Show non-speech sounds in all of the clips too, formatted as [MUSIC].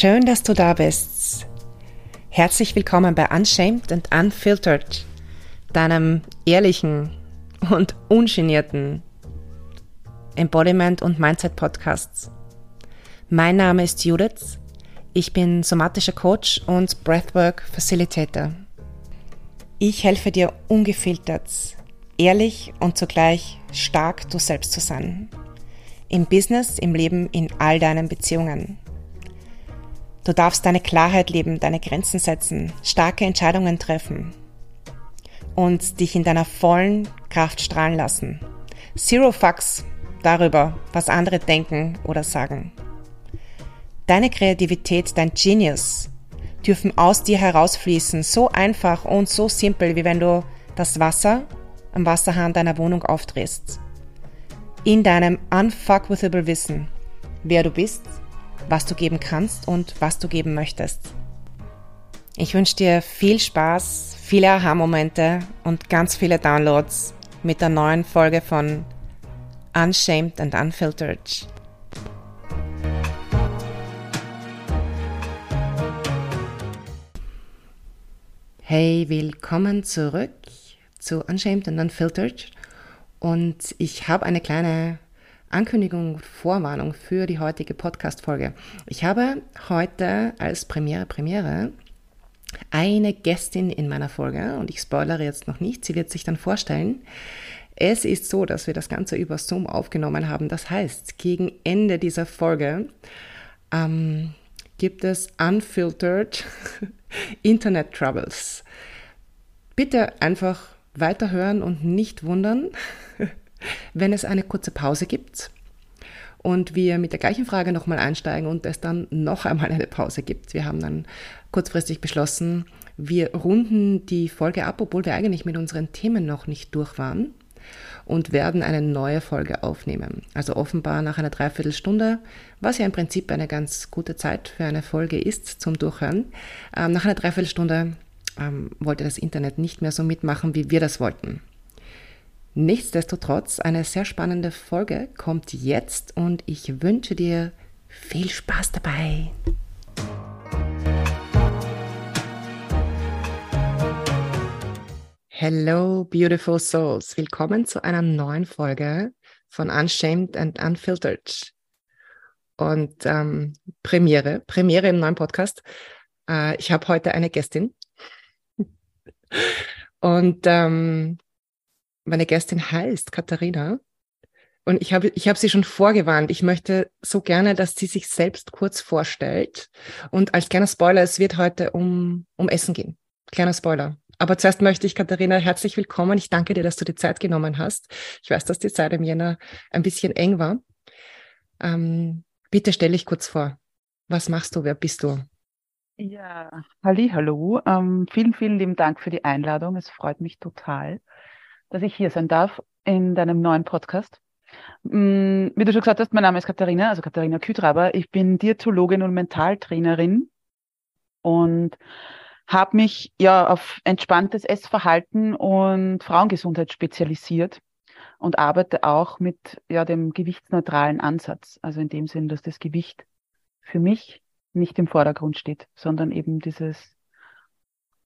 Schön, dass du da bist. Herzlich willkommen bei Unshamed and Unfiltered, deinem ehrlichen und ungenierten Embodiment und Mindset Podcasts. Mein Name ist Judith. Ich bin somatischer Coach und Breathwork Facilitator. Ich helfe dir ungefiltert, ehrlich und zugleich stark du selbst zu sein. Im Business, im Leben, in all deinen Beziehungen. Du darfst deine Klarheit leben, deine Grenzen setzen, starke Entscheidungen treffen und dich in deiner vollen Kraft strahlen lassen. Zero Fucks darüber, was andere denken oder sagen. Deine Kreativität, dein Genius dürfen aus dir herausfließen, so einfach und so simpel, wie wenn du das Wasser am Wasserhahn deiner Wohnung aufdrehst. In deinem unfuckwithable Wissen, wer du bist, was du geben kannst und was du geben möchtest. Ich wünsche dir viel Spaß, viele Aha-Momente und ganz viele Downloads mit der neuen Folge von Unshamed and Unfiltered. Hey, willkommen zurück zu Unshamed and Unfiltered. Und ich habe eine kleine Ankündigung, Vorwarnung für die heutige Podcast-Folge. Ich habe heute als Premiere, Premiere eine Gästin in meiner Folge und ich spoilere jetzt noch nicht, sie wird sich dann vorstellen. Es ist so, dass wir das Ganze über Zoom aufgenommen haben. Das heißt, gegen Ende dieser Folge ähm, gibt es unfiltered [LAUGHS] Internet Troubles. Bitte einfach weiterhören und nicht wundern, [LAUGHS] wenn es eine kurze Pause gibt und wir mit der gleichen Frage nochmal einsteigen und es dann noch einmal eine Pause gibt. Wir haben dann kurzfristig beschlossen, wir runden die Folge ab, obwohl wir eigentlich mit unseren Themen noch nicht durch waren und werden eine neue Folge aufnehmen. Also offenbar nach einer Dreiviertelstunde, was ja im Prinzip eine ganz gute Zeit für eine Folge ist zum Durchhören. Ähm, nach einer Dreiviertelstunde ähm, wollte das Internet nicht mehr so mitmachen, wie wir das wollten. Nichtsdestotrotz, eine sehr spannende Folge kommt jetzt und ich wünsche dir viel Spaß dabei. Hello, beautiful souls. Willkommen zu einer neuen Folge von Unshamed and Unfiltered. Und ähm, Premiere, Premiere im neuen Podcast. Äh, ich habe heute eine Gästin. [LAUGHS] Und ähm, meine Gästin heißt Katharina. Und ich habe, ich habe sie schon vorgewarnt. Ich möchte so gerne, dass sie sich selbst kurz vorstellt. Und als kleiner Spoiler, es wird heute um, um Essen gehen. Kleiner Spoiler. Aber zuerst möchte ich, Katharina, herzlich willkommen. Ich danke dir, dass du die Zeit genommen hast. Ich weiß, dass die Zeit im Jänner ein bisschen eng war. Ähm, bitte stell dich kurz vor. Was machst du? Wer bist du? Ja, halli, hallo. Ähm, vielen, vielen lieben Dank für die Einladung. Es freut mich total dass ich hier sein darf in deinem neuen Podcast. Mm, wie du schon gesagt hast, mein Name ist Katharina, also Katharina Kütraber. Ich bin Diätologin und Mentaltrainerin und habe mich ja auf entspanntes Essverhalten und Frauengesundheit spezialisiert und arbeite auch mit ja dem gewichtsneutralen Ansatz, also in dem Sinn, dass das Gewicht für mich nicht im Vordergrund steht, sondern eben dieses,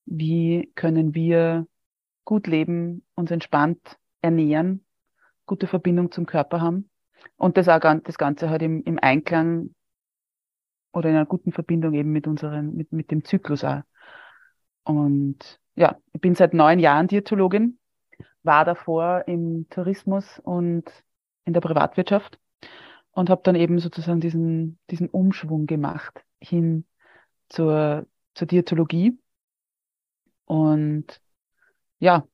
wie können wir gut leben, uns entspannt ernähren, gute Verbindung zum Körper haben und das auch das Ganze halt im, im Einklang oder in einer guten Verbindung eben mit unseren, mit, mit dem Zyklus auch. Und ja, ich bin seit neun Jahren Diätologin, war davor im Tourismus und in der Privatwirtschaft und habe dann eben sozusagen diesen, diesen Umschwung gemacht hin zur, zur Diätologie. Und ja,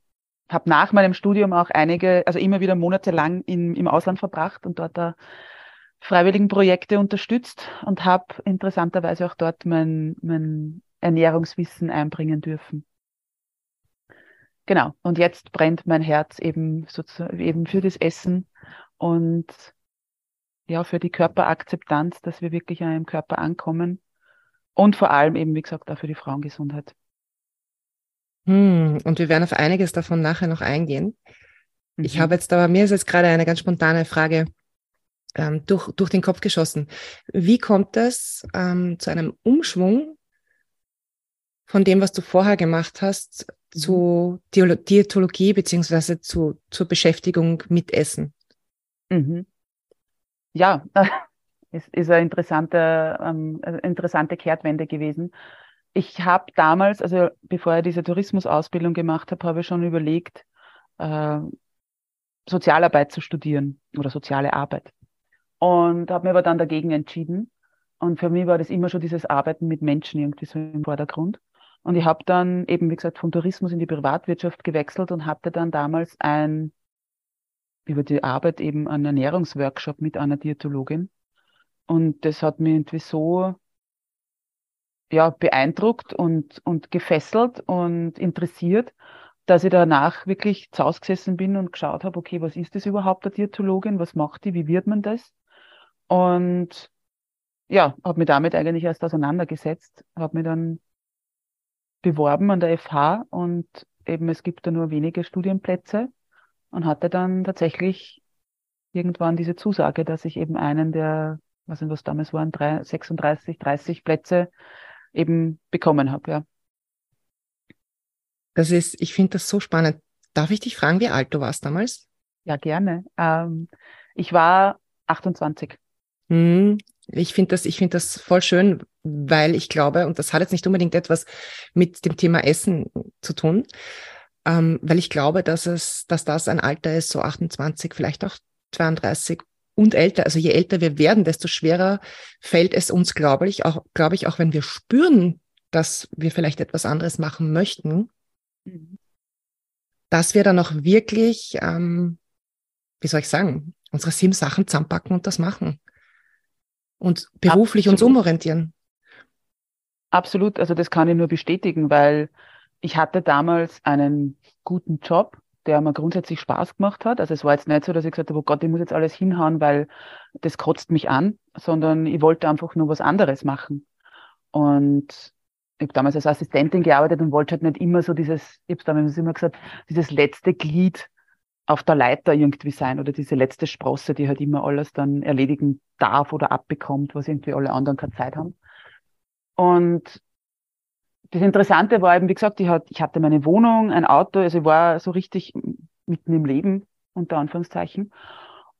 habe nach meinem Studium auch einige, also immer wieder monatelang in, im Ausland verbracht und dort da freiwilligen Projekte unterstützt und habe interessanterweise auch dort mein, mein Ernährungswissen einbringen dürfen. Genau. Und jetzt brennt mein Herz eben sozusagen eben für das Essen und ja, für die Körperakzeptanz, dass wir wirklich im Körper ankommen. Und vor allem eben, wie gesagt, auch für die Frauengesundheit. Hm, und wir werden auf einiges davon nachher noch eingehen. Mhm. Ich habe jetzt aber, mir ist jetzt gerade eine ganz spontane Frage ähm, durch, durch den Kopf geschossen. Wie kommt es ähm, zu einem Umschwung von dem, was du vorher gemacht hast, mhm. zu Diätologie beziehungsweise zu, zur Beschäftigung mit Essen? Mhm. Ja, es [LAUGHS] ist eine interessante, ähm, eine interessante Kehrtwende gewesen. Ich habe damals, also bevor ich diese Tourismusausbildung gemacht habe, habe ich schon überlegt, äh, Sozialarbeit zu studieren oder soziale Arbeit. Und habe mir aber dann dagegen entschieden. Und für mich war das immer schon dieses Arbeiten mit Menschen irgendwie so im Vordergrund. Und ich habe dann eben, wie gesagt, vom Tourismus in die Privatwirtschaft gewechselt und hatte dann damals ein, über die Arbeit eben einen Ernährungsworkshop mit einer Diätologin. Und das hat mich irgendwie so ja, beeindruckt und, und gefesselt und interessiert, dass ich danach wirklich zu Hause gesessen bin und geschaut habe, okay, was ist das überhaupt, der Diätologin? Was macht die? Wie wird man das? Und ja, habe mich damit eigentlich erst auseinandergesetzt, habe mich dann beworben an der FH und eben es gibt da nur wenige Studienplätze und hatte dann tatsächlich irgendwann diese Zusage, dass ich eben einen der, was nicht was damals waren, 36, 30 Plätze eben bekommen habe, ja. Das ist, ich finde das so spannend. Darf ich dich fragen, wie alt du warst damals? Ja, gerne. Ähm, ich war 28. Hm, ich finde das, ich finde das voll schön, weil ich glaube, und das hat jetzt nicht unbedingt etwas mit dem Thema Essen zu tun, ähm, weil ich glaube, dass es, dass das ein Alter ist, so 28, vielleicht auch 32 und älter. Also je älter wir werden, desto schwerer fällt es uns, glaube ich, auch, glaube ich, auch wenn wir spüren, dass wir vielleicht etwas anderes machen möchten, mhm. dass wir dann auch wirklich, ähm, wie soll ich sagen, unsere sieben Sachen zusammenpacken und das machen und beruflich Absolut. uns umorientieren. Absolut, also das kann ich nur bestätigen, weil ich hatte damals einen guten Job, der mir grundsätzlich Spaß gemacht hat. Also es war jetzt nicht so, dass ich gesagt habe, oh Gott, ich muss jetzt alles hinhauen, weil das kotzt mich an, sondern ich wollte einfach nur was anderes machen. Und ich habe damals als Assistentin gearbeitet und wollte halt nicht immer so dieses, ich habe damals immer gesagt, dieses letzte Glied auf der Leiter irgendwie sein oder diese letzte Sprosse, die halt immer alles dann erledigen darf oder abbekommt, was irgendwie alle anderen keine Zeit haben. Und das Interessante war eben, wie gesagt, ich, hatte meine Wohnung, ein Auto, also ich war so richtig mitten im Leben, unter Anführungszeichen.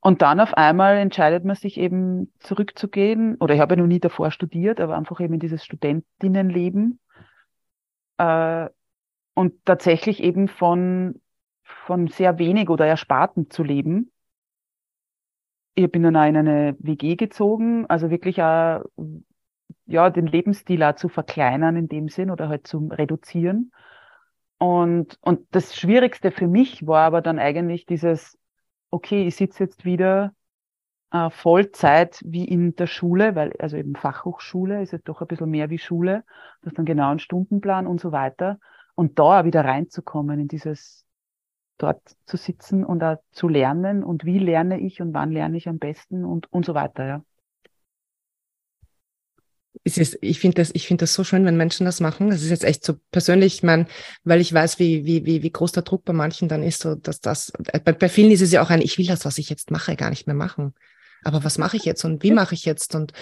Und dann auf einmal entscheidet man sich eben zurückzugehen, oder ich habe ja noch nie davor studiert, aber einfach eben in dieses Studentinnenleben. Äh, und tatsächlich eben von von sehr wenig oder Ersparten zu leben. Ich bin dann auch in eine WG gezogen, also wirklich auch, ja, den Lebensstil auch zu verkleinern in dem Sinn oder halt zu reduzieren. Und, und das Schwierigste für mich war aber dann eigentlich dieses, okay, ich sitze jetzt wieder äh, Vollzeit wie in der Schule, weil, also eben Fachhochschule ist jetzt doch ein bisschen mehr wie Schule, das dann genau ein Stundenplan und so weiter. Und da wieder reinzukommen in dieses, dort zu sitzen und auch zu lernen und wie lerne ich und wann lerne ich am besten und, und so weiter, ja. Es ist, ich finde das, ich finde das so schön, wenn Menschen das machen. Das ist jetzt echt so persönlich, ich mein, weil ich weiß, wie, wie, wie, wie groß der Druck bei manchen dann ist, so, dass das, bei, bei vielen ist es ja auch ein, ich will das, was ich jetzt mache, gar nicht mehr machen. Aber was mache ich jetzt und wie mache ich jetzt und,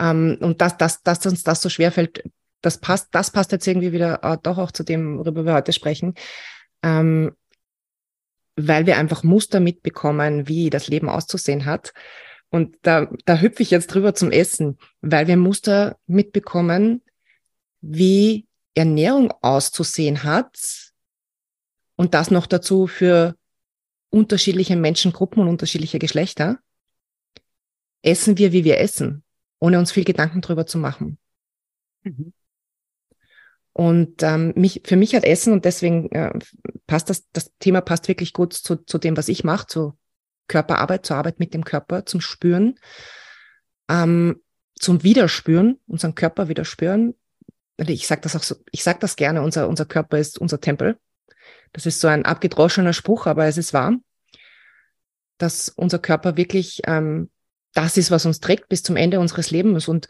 ähm, und dass, dass, dass uns das so schwer fällt, das passt, das passt jetzt irgendwie wieder äh, doch auch zu dem, worüber wir heute sprechen. Ähm, weil wir einfach Muster mitbekommen, wie das Leben auszusehen hat. Und da, da hüpfe ich jetzt drüber zum Essen, weil wir Muster mitbekommen, wie Ernährung auszusehen hat und das noch dazu für unterschiedliche Menschengruppen und unterschiedliche Geschlechter. Essen wir, wie wir essen, ohne uns viel Gedanken drüber zu machen. Mhm. Und ähm, mich, für mich hat Essen und deswegen äh, passt das, das Thema passt wirklich gut zu, zu dem, was ich mache, zu Körperarbeit, zur Arbeit mit dem Körper, zum Spüren, ähm, zum Widerspüren, unseren Körper wieder spüren. Ich sage das auch so, ich sage das gerne, unser, unser Körper ist unser Tempel. Das ist so ein abgedroschener Spruch, aber es ist wahr, dass unser Körper wirklich ähm, das ist, was uns trägt bis zum Ende unseres Lebens. Und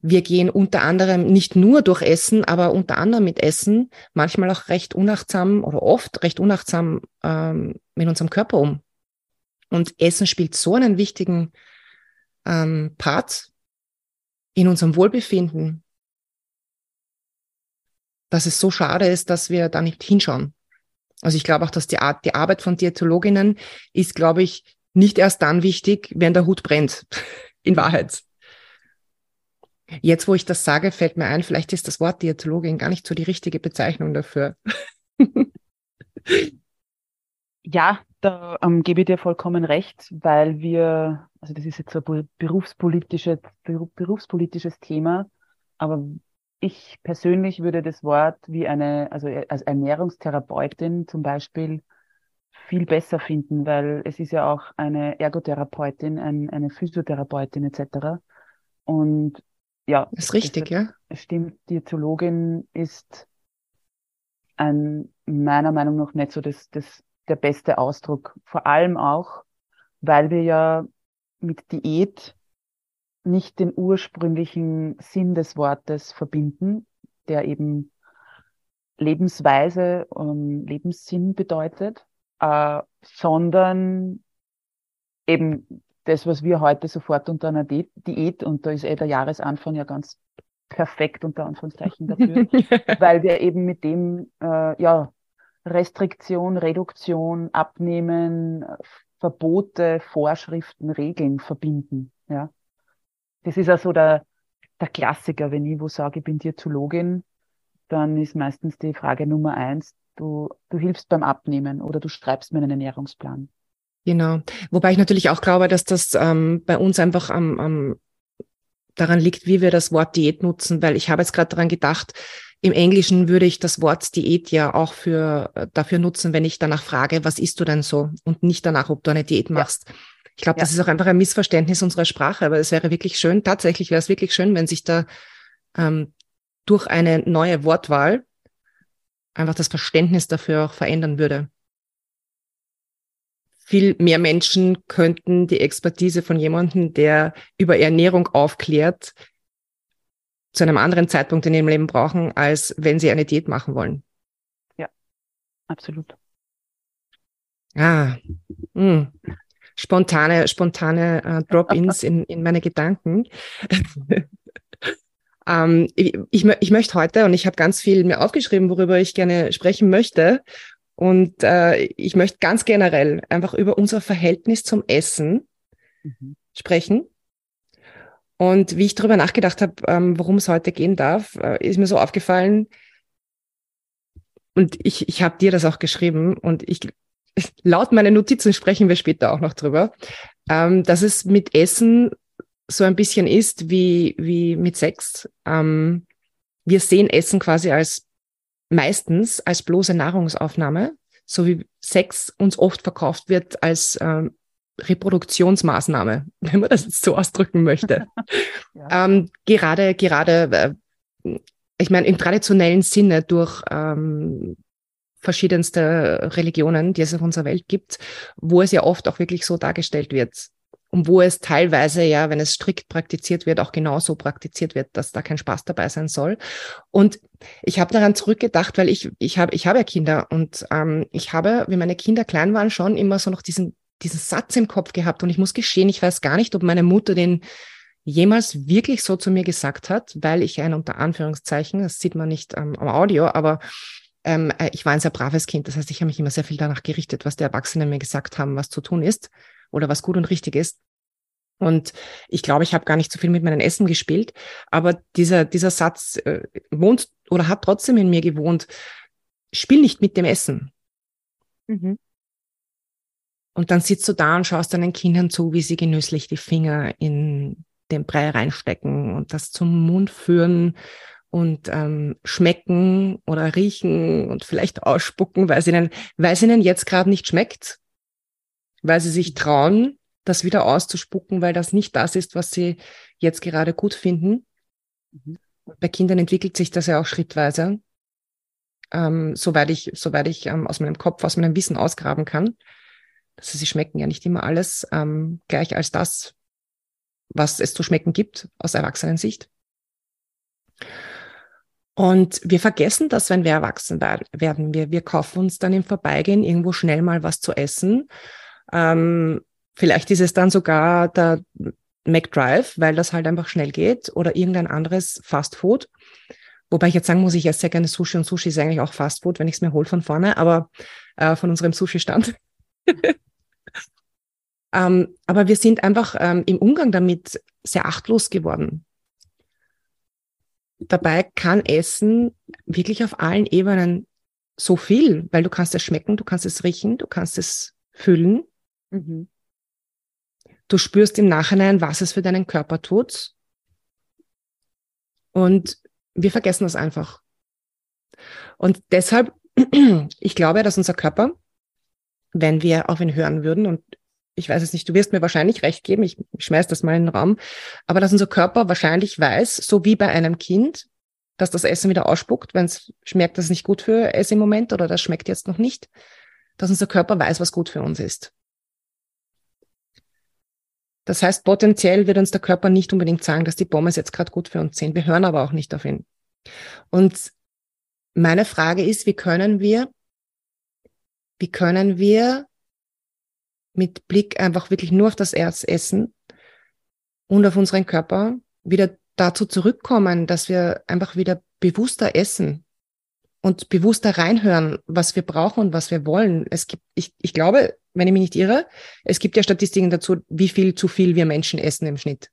wir gehen unter anderem nicht nur durch Essen, aber unter anderem mit Essen manchmal auch recht unachtsam oder oft recht unachtsam ähm, mit unserem Körper um. Und Essen spielt so einen wichtigen ähm, Part in unserem Wohlbefinden, dass es so schade ist, dass wir da nicht hinschauen. Also ich glaube auch, dass die, Art, die Arbeit von Diätologinnen ist, glaube ich, nicht erst dann wichtig, wenn der Hut brennt. [LAUGHS] In Wahrheit. Jetzt, wo ich das sage, fällt mir ein, vielleicht ist das Wort Diätologin gar nicht so die richtige Bezeichnung dafür. [LAUGHS] ja, da ähm, gebe ich dir vollkommen recht, weil wir, also das ist jetzt so ein berufspolitisches, berufspolitisches Thema, aber ich persönlich würde das Wort wie eine, also als Ernährungstherapeutin zum Beispiel viel besser finden, weil es ist ja auch eine Ergotherapeutin, ein, eine Physiotherapeutin etc. Und ja. Das ist richtig, ja. Stimmt, Diätologin ist ein, meiner Meinung nach nicht so das, das, der beste Ausdruck. Vor allem auch, weil wir ja mit Diät nicht den ursprünglichen Sinn des Wortes verbinden, der eben Lebensweise und Lebenssinn bedeutet, äh, sondern eben das, was wir heute sofort unter einer Diät, und da ist eh der Jahresanfang ja ganz perfekt unter Anführungszeichen dafür, [LAUGHS] weil wir eben mit dem äh, ja Restriktion, Reduktion, Abnehmen, Verbote, Vorschriften, Regeln verbinden. Ja, das ist also der der Klassiker, wenn ich wo sage, ich bin Diätologin, dann ist meistens die Frage Nummer eins, du, du hilfst beim Abnehmen oder du schreibst mir einen Ernährungsplan. Genau. Wobei ich natürlich auch glaube, dass das ähm, bei uns einfach am, am daran liegt, wie wir das Wort Diät nutzen, weil ich habe jetzt gerade daran gedacht, im Englischen würde ich das Wort Diät ja auch für äh, dafür nutzen, wenn ich danach frage, was isst du denn so? Und nicht danach, ob du eine Diät machst. Ja. Ich glaube, ja. das ist auch einfach ein Missverständnis unserer Sprache, aber es wäre wirklich schön, tatsächlich wäre es wirklich schön, wenn sich da ähm, durch eine neue Wortwahl einfach das Verständnis dafür auch verändern würde viel mehr Menschen könnten die Expertise von jemandem, der über Ernährung aufklärt, zu einem anderen Zeitpunkt in ihrem Leben brauchen, als wenn sie eine Diät machen wollen. Ja, absolut. Ah, mh. Hm. spontane, spontane uh, Drop-ins in, in meine Gedanken. [LAUGHS] ähm, ich, ich, ich möchte heute, und ich habe ganz viel mir aufgeschrieben, worüber ich gerne sprechen möchte. Und äh, ich möchte ganz generell einfach über unser Verhältnis zum Essen mhm. sprechen. Und wie ich darüber nachgedacht habe, ähm, worum es heute gehen darf, äh, ist mir so aufgefallen, und ich, ich habe dir das auch geschrieben und ich [LAUGHS] laut meinen Notizen sprechen wir später auch noch drüber, ähm, dass es mit Essen so ein bisschen ist wie, wie mit Sex. Ähm, wir sehen Essen quasi als meistens als bloße Nahrungsaufnahme, so wie Sex uns oft verkauft wird als ähm, Reproduktionsmaßnahme, [LAUGHS] wenn man das jetzt so ausdrücken möchte. [LAUGHS] ja. ähm, gerade, gerade, äh, ich meine, im traditionellen Sinne durch ähm, verschiedenste Religionen, die es auf unserer Welt gibt, wo es ja oft auch wirklich so dargestellt wird und wo es teilweise ja, wenn es strikt praktiziert wird, auch genauso praktiziert wird, dass da kein Spaß dabei sein soll. Und ich habe daran zurückgedacht, weil ich ich habe ich habe ja Kinder und ähm, ich habe, wie meine Kinder klein waren, schon immer so noch diesen diesen Satz im Kopf gehabt und ich muss gestehen, ich weiß gar nicht, ob meine Mutter den jemals wirklich so zu mir gesagt hat, weil ich ein unter Anführungszeichen, das sieht man nicht ähm, am Audio, aber ähm, äh, ich war ein sehr braves Kind. Das heißt, ich habe mich immer sehr viel danach gerichtet, was die Erwachsenen mir gesagt haben, was zu tun ist oder was gut und richtig ist. Und ich glaube, ich habe gar nicht so viel mit meinem Essen gespielt, aber dieser, dieser Satz äh, wohnt oder hat trotzdem in mir gewohnt, spiel nicht mit dem Essen. Mhm. Und dann sitzt du da und schaust deinen Kindern zu, wie sie genüsslich die Finger in den Brei reinstecken und das zum Mund führen und ähm, schmecken oder riechen und vielleicht ausspucken, weil es ihnen, weil es ihnen jetzt gerade nicht schmeckt, weil sie sich trauen, das wieder auszuspucken, weil das nicht das ist, was sie jetzt gerade gut finden. Mhm. Bei Kindern entwickelt sich das ja auch schrittweise, ähm, soweit ich, soweit ich ähm, aus meinem Kopf, aus meinem Wissen ausgraben kann. Also sie schmecken ja nicht immer alles ähm, gleich als das, was es zu schmecken gibt aus Erwachsenensicht. Und wir vergessen das, wenn wir erwachsen werden. Wir, wir kaufen uns dann im Vorbeigehen irgendwo schnell mal was zu essen. Ähm, Vielleicht ist es dann sogar der McDrive, weil das halt einfach schnell geht oder irgendein anderes Fast Food. Wobei ich jetzt sagen muss, ich esse sehr gerne Sushi und Sushi ist eigentlich auch Fast Food, wenn ich es mir hole von vorne, aber äh, von unserem Sushi-Stand. [LAUGHS] ähm, aber wir sind einfach ähm, im Umgang damit sehr achtlos geworden. Dabei kann Essen wirklich auf allen Ebenen so viel, weil du kannst es schmecken, du kannst es riechen, du kannst es fühlen. Mhm. Du spürst im Nachhinein, was es für deinen Körper tut. Und wir vergessen das einfach. Und deshalb, [CLEARS THROAT] ich glaube, dass unser Körper, wenn wir auf ihn hören würden, und ich weiß es nicht, du wirst mir wahrscheinlich recht geben, ich schmeiß das mal in den Raum, aber dass unser Körper wahrscheinlich weiß, so wie bei einem Kind, dass das Essen wieder ausspuckt, wenn es schmeckt, dass es nicht gut für es im Moment oder das schmeckt jetzt noch nicht, dass unser Körper weiß, was gut für uns ist. Das heißt, potenziell wird uns der Körper nicht unbedingt sagen, dass die Pommes jetzt gerade gut für uns sind. Wir hören aber auch nicht auf ihn. Und meine Frage ist, wie können wir, wie können wir mit Blick einfach wirklich nur auf das Essen und auf unseren Körper wieder dazu zurückkommen, dass wir einfach wieder bewusster essen und bewusster reinhören, was wir brauchen und was wir wollen. Es gibt, ich, ich glaube, wenn ich mich nicht irre. Es gibt ja Statistiken dazu, wie viel zu viel wir Menschen essen im Schnitt.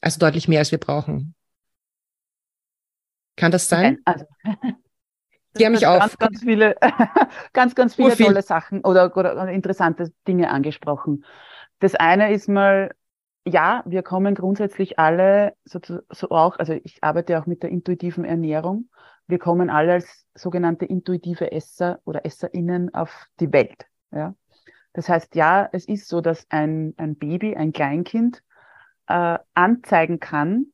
Also deutlich mehr, als wir brauchen. Kann das sein? Also, Die haben mich auch. Ganz, ganz viele, [LAUGHS] ganz, ganz viele tolle Sachen oder, oder interessante Dinge angesprochen. Das eine ist mal, ja, wir kommen grundsätzlich alle so, so auch, also ich arbeite auch mit der intuitiven Ernährung. Wir kommen alle als sogenannte intuitive Esser oder EsserInnen auf die Welt. Ja. Das heißt, ja, es ist so, dass ein, ein Baby, ein Kleinkind äh, anzeigen kann,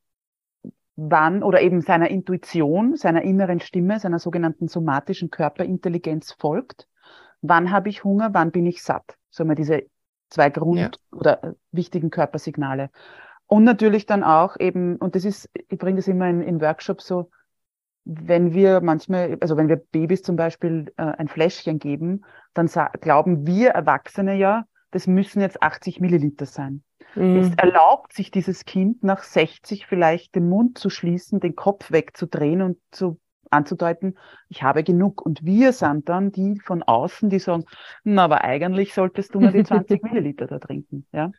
wann oder eben seiner Intuition, seiner inneren Stimme, seiner sogenannten somatischen Körperintelligenz folgt. Wann habe ich Hunger, wann bin ich satt? So mal diese zwei Grund- ja. oder äh, wichtigen Körpersignale. Und natürlich dann auch eben, und das ist, ich bringe das immer in, in Workshops so, wenn wir manchmal, also wenn wir Babys zum Beispiel äh, ein Fläschchen geben, dann glauben wir Erwachsene ja, das müssen jetzt 80 Milliliter sein. Mhm. Es erlaubt sich dieses Kind nach 60 vielleicht den Mund zu schließen, den Kopf wegzudrehen und zu anzudeuten, ich habe genug. Und wir sind dann die von außen, die sagen, na, aber eigentlich solltest du nur die [LAUGHS] 20 Milliliter da trinken, ja.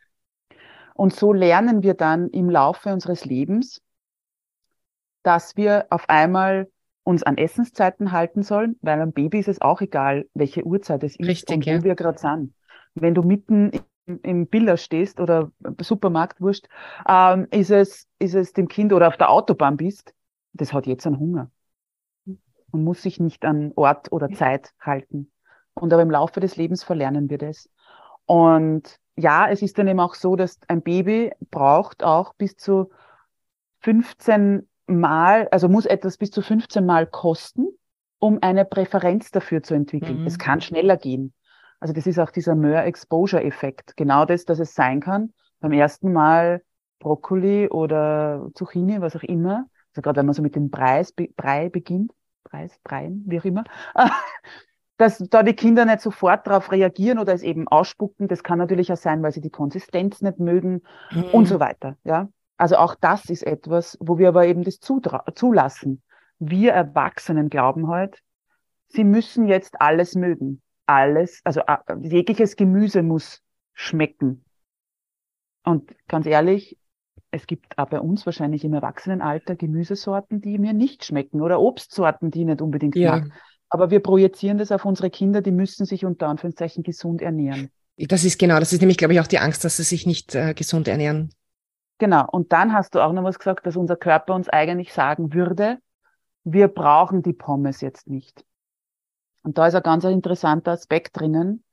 Und so lernen wir dann im Laufe unseres Lebens, dass wir auf einmal uns an Essenszeiten halten sollen, weil am Baby ist es auch egal, welche Uhrzeit es ist Richtig, und ja. wo wir gerade sind. Wenn du mitten im, Biller stehst oder Supermarkt wurscht, ähm, ist, es, ist es dem Kind oder auf der Autobahn bist, das hat jetzt einen Hunger und muss sich nicht an Ort oder Zeit halten. Und aber im Laufe des Lebens verlernen wir das. Und ja, es ist dann eben auch so, dass ein Baby braucht auch bis zu 15 Mal, also muss etwas bis zu 15 Mal kosten, um eine Präferenz dafür zu entwickeln. Mhm. Es kann schneller gehen. Also das ist auch dieser More-Exposure-Effekt. Genau das, dass es sein kann. Beim ersten Mal Brokkoli oder Zucchini, was auch immer. Also gerade wenn man so mit dem Preis, Brei beginnt, Preis, Breien, wie auch immer, [LAUGHS] dass da die Kinder nicht sofort darauf reagieren oder es eben ausspucken. Das kann natürlich auch sein, weil sie die Konsistenz nicht mögen mhm. und so weiter. Ja, also auch das ist etwas, wo wir aber eben das zulassen. Wir Erwachsenen glauben halt, sie müssen jetzt alles mögen. Alles, also äh, jegliches Gemüse muss schmecken. Und ganz ehrlich, es gibt auch bei uns wahrscheinlich im Erwachsenenalter Gemüsesorten, die mir nicht schmecken oder Obstsorten, die ich nicht unbedingt ja. mag. Aber wir projizieren das auf unsere Kinder, die müssen sich unter Anführungszeichen gesund ernähren. Das ist genau, das ist nämlich, glaube ich, auch die Angst, dass sie sich nicht äh, gesund ernähren. Genau. Und dann hast du auch noch was gesagt, dass unser Körper uns eigentlich sagen würde, wir brauchen die Pommes jetzt nicht. Und da ist ein ganz interessanter Aspekt drinnen,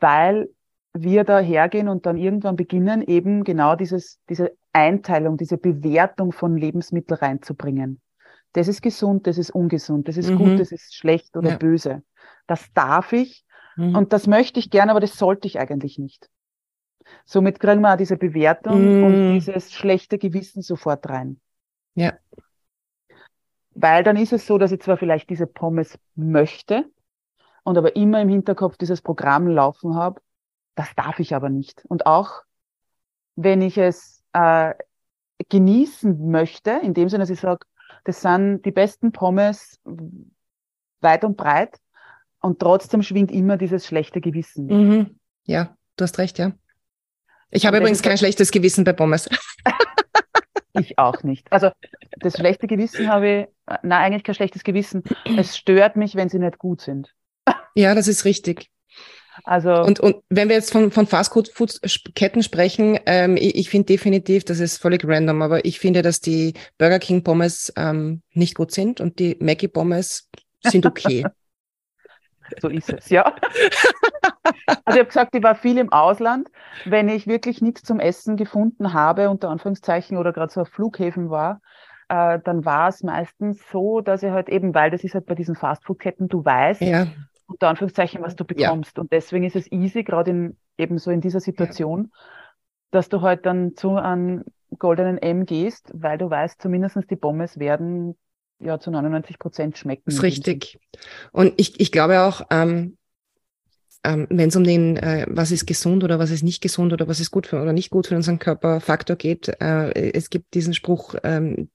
weil wir da hergehen und dann irgendwann beginnen, eben genau dieses, diese Einteilung, diese Bewertung von Lebensmitteln reinzubringen. Das ist gesund, das ist ungesund, das ist mhm. gut, das ist schlecht oder ja. böse. Das darf ich mhm. und das möchte ich gerne, aber das sollte ich eigentlich nicht. Somit kriegen wir auch diese Bewertung mm. und dieses schlechte Gewissen sofort rein. Ja. Weil dann ist es so, dass ich zwar vielleicht diese Pommes möchte und aber immer im Hinterkopf dieses Programm laufen habe, das darf ich aber nicht. Und auch wenn ich es äh, genießen möchte, in dem Sinne, dass ich sage, das sind die besten Pommes weit und breit und trotzdem schwingt immer dieses schlechte Gewissen. Mhm. Ja, du hast recht, ja. Ich habe übrigens kein schlechtes Gewissen bei Pommes. [LAUGHS] ich auch nicht. Also das schlechte Gewissen habe ich, na eigentlich kein schlechtes Gewissen. Es stört mich, wenn sie nicht gut sind. Ja, das ist richtig. Also und, und wenn wir jetzt von, von Fastfood-Ketten sprechen, ähm, ich, ich finde definitiv, das ist völlig random, aber ich finde, dass die Burger King Pommes ähm, nicht gut sind und die Maggie Pommes sind okay. [LAUGHS] so ist es, ja. also ich habe gesagt, ich war viel im Ausland. Wenn ich wirklich nichts zum Essen gefunden habe, unter Anführungszeichen, oder gerade so auf Flughäfen war, äh, dann war es meistens so, dass ich halt eben, weil das ist halt bei diesen Fastfood-Ketten, du weißt, ja unter Anführungszeichen, was du bekommst. Ja. Und deswegen ist es easy, gerade in eben so in dieser Situation, ja. dass du halt dann zu einem goldenen M gehst, weil du weißt, zumindest die Pommes werden ja zu 99 Prozent schmecken. Das ist richtig. Und ich, ich glaube auch, ähm, ähm, wenn es um den, äh, was ist gesund oder was ist nicht gesund oder was ist gut für oder nicht gut für unseren Körper Faktor geht, äh, es gibt diesen Spruch, ähm,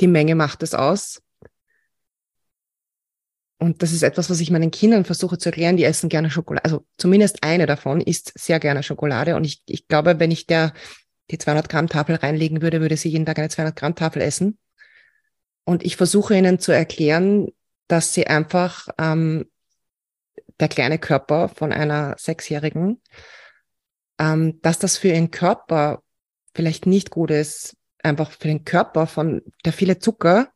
die Menge macht es aus. Und das ist etwas, was ich meinen Kindern versuche zu erklären. Die essen gerne Schokolade. Also zumindest eine davon isst sehr gerne Schokolade. Und ich, ich glaube, wenn ich der die 200 Gramm Tafel reinlegen würde, würde sie jeden Tag eine 200 Gramm Tafel essen. Und ich versuche ihnen zu erklären, dass sie einfach ähm, der kleine Körper von einer Sechsjährigen, ähm, dass das für ihren Körper vielleicht nicht gut ist, einfach für den Körper von der viele Zucker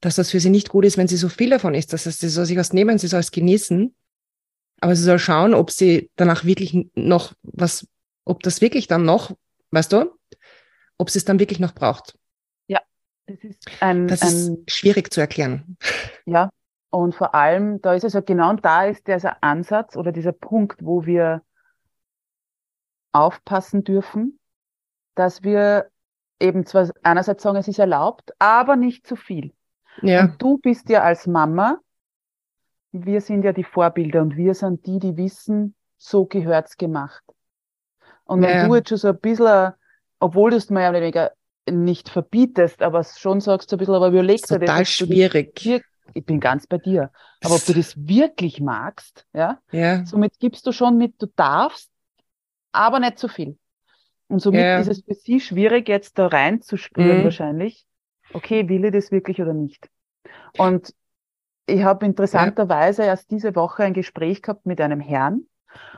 dass das für sie nicht gut ist, wenn sie so viel davon isst. Das heißt, sie soll sich was nehmen, sie soll es genießen, aber sie soll schauen, ob sie danach wirklich noch was, ob das wirklich dann noch, weißt du, ob sie es dann wirklich noch braucht. Das ist ein, das ist ein, schwierig zu erklären. Ja, und vor allem, da ist es ja genau, da ist dieser Ansatz oder dieser Punkt, wo wir aufpassen dürfen, dass wir eben zwar einerseits sagen, es ist erlaubt, aber nicht zu viel. Ja. Und du bist ja als Mama, wir sind ja die Vorbilder und wir sind die, die wissen, so gehört's gemacht. Und wenn ja. du jetzt schon so ein bisschen, obwohl du es mir ja weniger nicht verbietest, aber schon sagst so ein bisschen, aber überlegst du Total schwierig. Dir, ich bin ganz bei dir. Aber ob du das wirklich magst, ja, ja. somit gibst du schon mit, du darfst, aber nicht zu viel. Und somit ja. ist es für sie schwierig, jetzt da reinzuspüren mhm. wahrscheinlich, okay, will ich das wirklich oder nicht? Und ich habe interessanterweise ja. erst diese Woche ein Gespräch gehabt mit einem Herrn.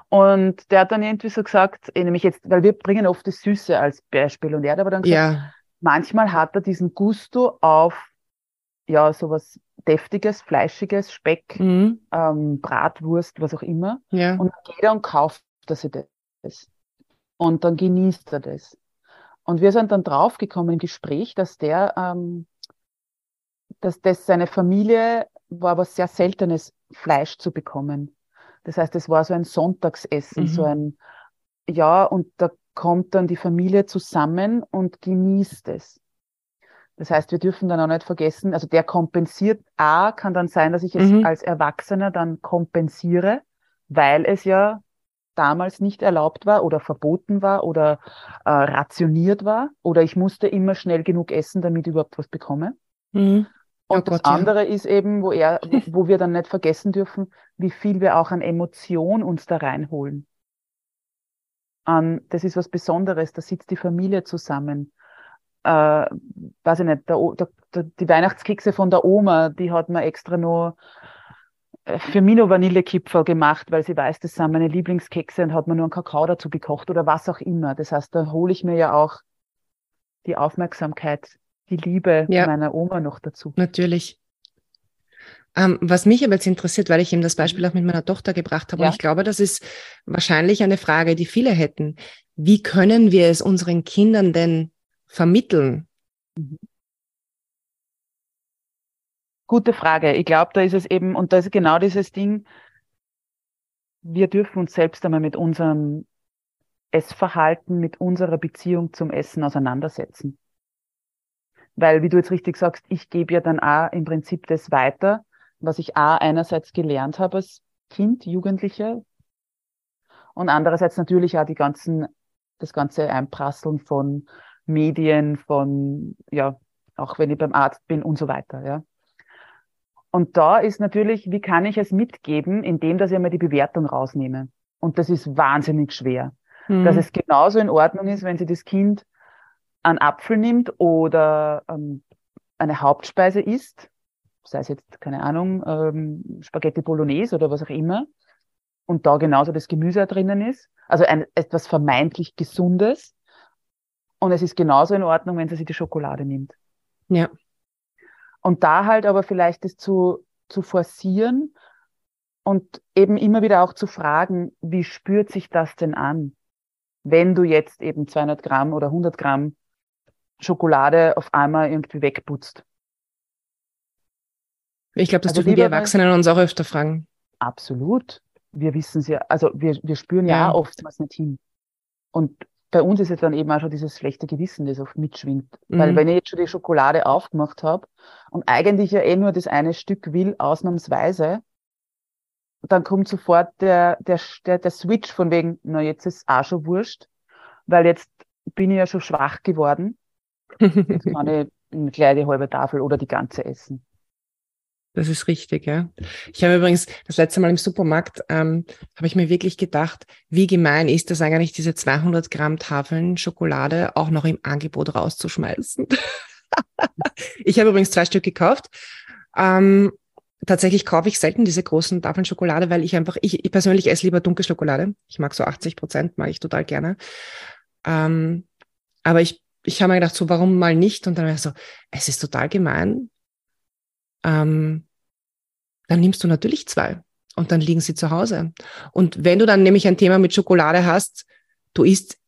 Und der hat dann irgendwie so gesagt, eh, nämlich jetzt, weil wir bringen oft das Süße als Beispiel. Und er hat aber dann gesagt, ja. Manchmal hat er diesen Gusto auf, ja, sowas Deftiges, Fleischiges, Speck, mhm. ähm, Bratwurst, was auch immer. Ja. Und dann geht er und kauft er sich das. Und dann genießt er das. Und wir sind dann draufgekommen im Gespräch, dass der, ähm, dass das seine Familie war was sehr seltenes Fleisch zu bekommen. Das heißt, es war so ein Sonntagsessen, mhm. so ein, ja, und da kommt dann die Familie zusammen und genießt es. Das heißt, wir dürfen dann auch nicht vergessen, also der kompensiert, A, kann dann sein, dass ich es mhm. als Erwachsener dann kompensiere, weil es ja damals nicht erlaubt war oder verboten war oder äh, rationiert war oder ich musste immer schnell genug essen, damit ich überhaupt was bekomme. Mhm. Und oh das Gott, andere ja. ist eben, wo er, wo wir dann nicht vergessen dürfen, wie viel wir auch an Emotion uns da reinholen. Um, das ist was Besonderes, da sitzt die Familie zusammen. Äh, weiß ich nicht, der, der, der, die Weihnachtskekse von der Oma, die hat man extra noch für mich noch Vanillekipferl gemacht, weil sie weiß, das sind meine Lieblingskekse und hat mir nur einen Kakao dazu gekocht oder was auch immer. Das heißt, da hole ich mir ja auch die Aufmerksamkeit, die Liebe ja. meiner Oma noch dazu. Natürlich. Ähm, was mich aber jetzt interessiert, weil ich eben das Beispiel auch mit meiner Tochter gebracht habe, ja. und ich glaube, das ist wahrscheinlich eine Frage, die viele hätten. Wie können wir es unseren Kindern denn vermitteln? Mhm. Gute Frage. Ich glaube, da ist es eben, und da ist genau dieses Ding, wir dürfen uns selbst einmal mit unserem Essverhalten, mit unserer Beziehung zum Essen auseinandersetzen. Weil, wie du jetzt richtig sagst, ich gebe ja dann auch im Prinzip das weiter, was ich A einerseits gelernt habe als Kind, Jugendliche und andererseits natürlich auch die ganzen das ganze Einprasseln von Medien, von, ja, auch wenn ich beim Arzt bin und so weiter, ja. Und da ist natürlich, wie kann ich es mitgeben, indem dass ich einmal die Bewertung rausnehme. Und das ist wahnsinnig schwer. Mhm. Dass es genauso in Ordnung ist, wenn sie das Kind einen Apfel nimmt oder ähm, eine Hauptspeise isst, sei es jetzt, keine Ahnung, ähm, Spaghetti Bolognese oder was auch immer, und da genauso das Gemüse drinnen ist, also ein, etwas vermeintlich Gesundes. Und es ist genauso in Ordnung, wenn sie sich die Schokolade nimmt. Ja. Und da halt aber vielleicht das zu, zu forcieren und eben immer wieder auch zu fragen, wie spürt sich das denn an, wenn du jetzt eben 200 Gramm oder 100 Gramm Schokolade auf einmal irgendwie wegputzt. Ich glaube, das also dürfen die Erwachsenen uns auch öfter fragen. Absolut. Wir wissen es ja, also wir, wir spüren ja, ja oftmals nicht hin. Und bei uns ist es dann eben auch schon dieses schlechte Gewissen, das oft mitschwingt. Mhm. Weil wenn ich jetzt schon die Schokolade aufgemacht habe und eigentlich ja eh nur das eine Stück will, ausnahmsweise, dann kommt sofort der, der, der, der Switch von wegen, na jetzt ist auch schon wurscht, weil jetzt bin ich ja schon schwach geworden. [LAUGHS] Jetzt kann ich eine kleine halbe Tafel oder die ganze essen. Das ist richtig, ja. Ich habe übrigens das letzte Mal im Supermarkt, ähm, habe ich mir wirklich gedacht, wie gemein ist das eigentlich, diese 200 Gramm Tafeln Schokolade auch noch im Angebot rauszuschmeißen. [LAUGHS] ich habe übrigens zwei Stück gekauft. Ähm, tatsächlich kaufe ich selten diese großen Tafeln Schokolade, weil ich einfach, ich, ich persönlich esse lieber dunkle Schokolade. Ich mag so 80 Prozent, mag ich total gerne. Ähm, aber ich, ich habe mir gedacht, so warum mal nicht? Und dann war ich so, es ist total gemein. Ähm, dann nimmst du natürlich zwei und dann liegen sie zu Hause. Und wenn du dann nämlich ein Thema mit Schokolade hast, du isst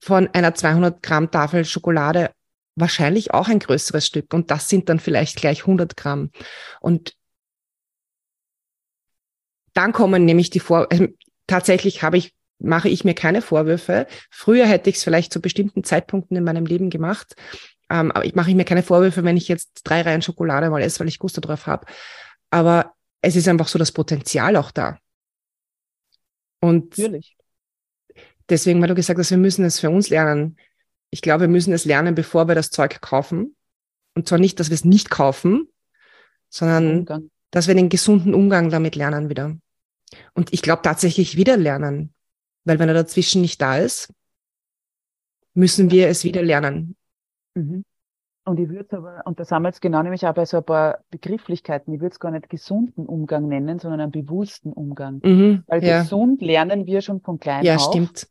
von einer 200 Gramm Tafel Schokolade wahrscheinlich auch ein größeres Stück und das sind dann vielleicht gleich 100 Gramm. Und dann kommen nämlich die Vor, also tatsächlich habe ich, mache ich mir keine Vorwürfe. Früher hätte ich es vielleicht zu bestimmten Zeitpunkten in meinem Leben gemacht. Ähm, aber ich mache mir keine Vorwürfe, wenn ich jetzt drei Reihen Schokolade mal esse, weil ich Gusto drauf habe. Aber es ist einfach so das Potenzial auch da. Und Natürlich. deswegen, weil du gesagt hast, wir müssen es für uns lernen. Ich glaube, wir müssen es lernen, bevor wir das Zeug kaufen. Und zwar nicht, dass wir es nicht kaufen, sondern Umgang. dass wir den gesunden Umgang damit lernen wieder. Und ich glaube tatsächlich wieder lernen. Weil wenn er dazwischen nicht da ist, müssen wir es wieder lernen. Mhm. Und ich würde aber, und das haben wir jetzt genau nämlich auch bei so ein paar Begrifflichkeiten, ich würde es gar nicht gesunden Umgang nennen, sondern einen bewussten Umgang. Mhm, Weil ja. gesund lernen wir schon von klein ja, auf. Ja, stimmt.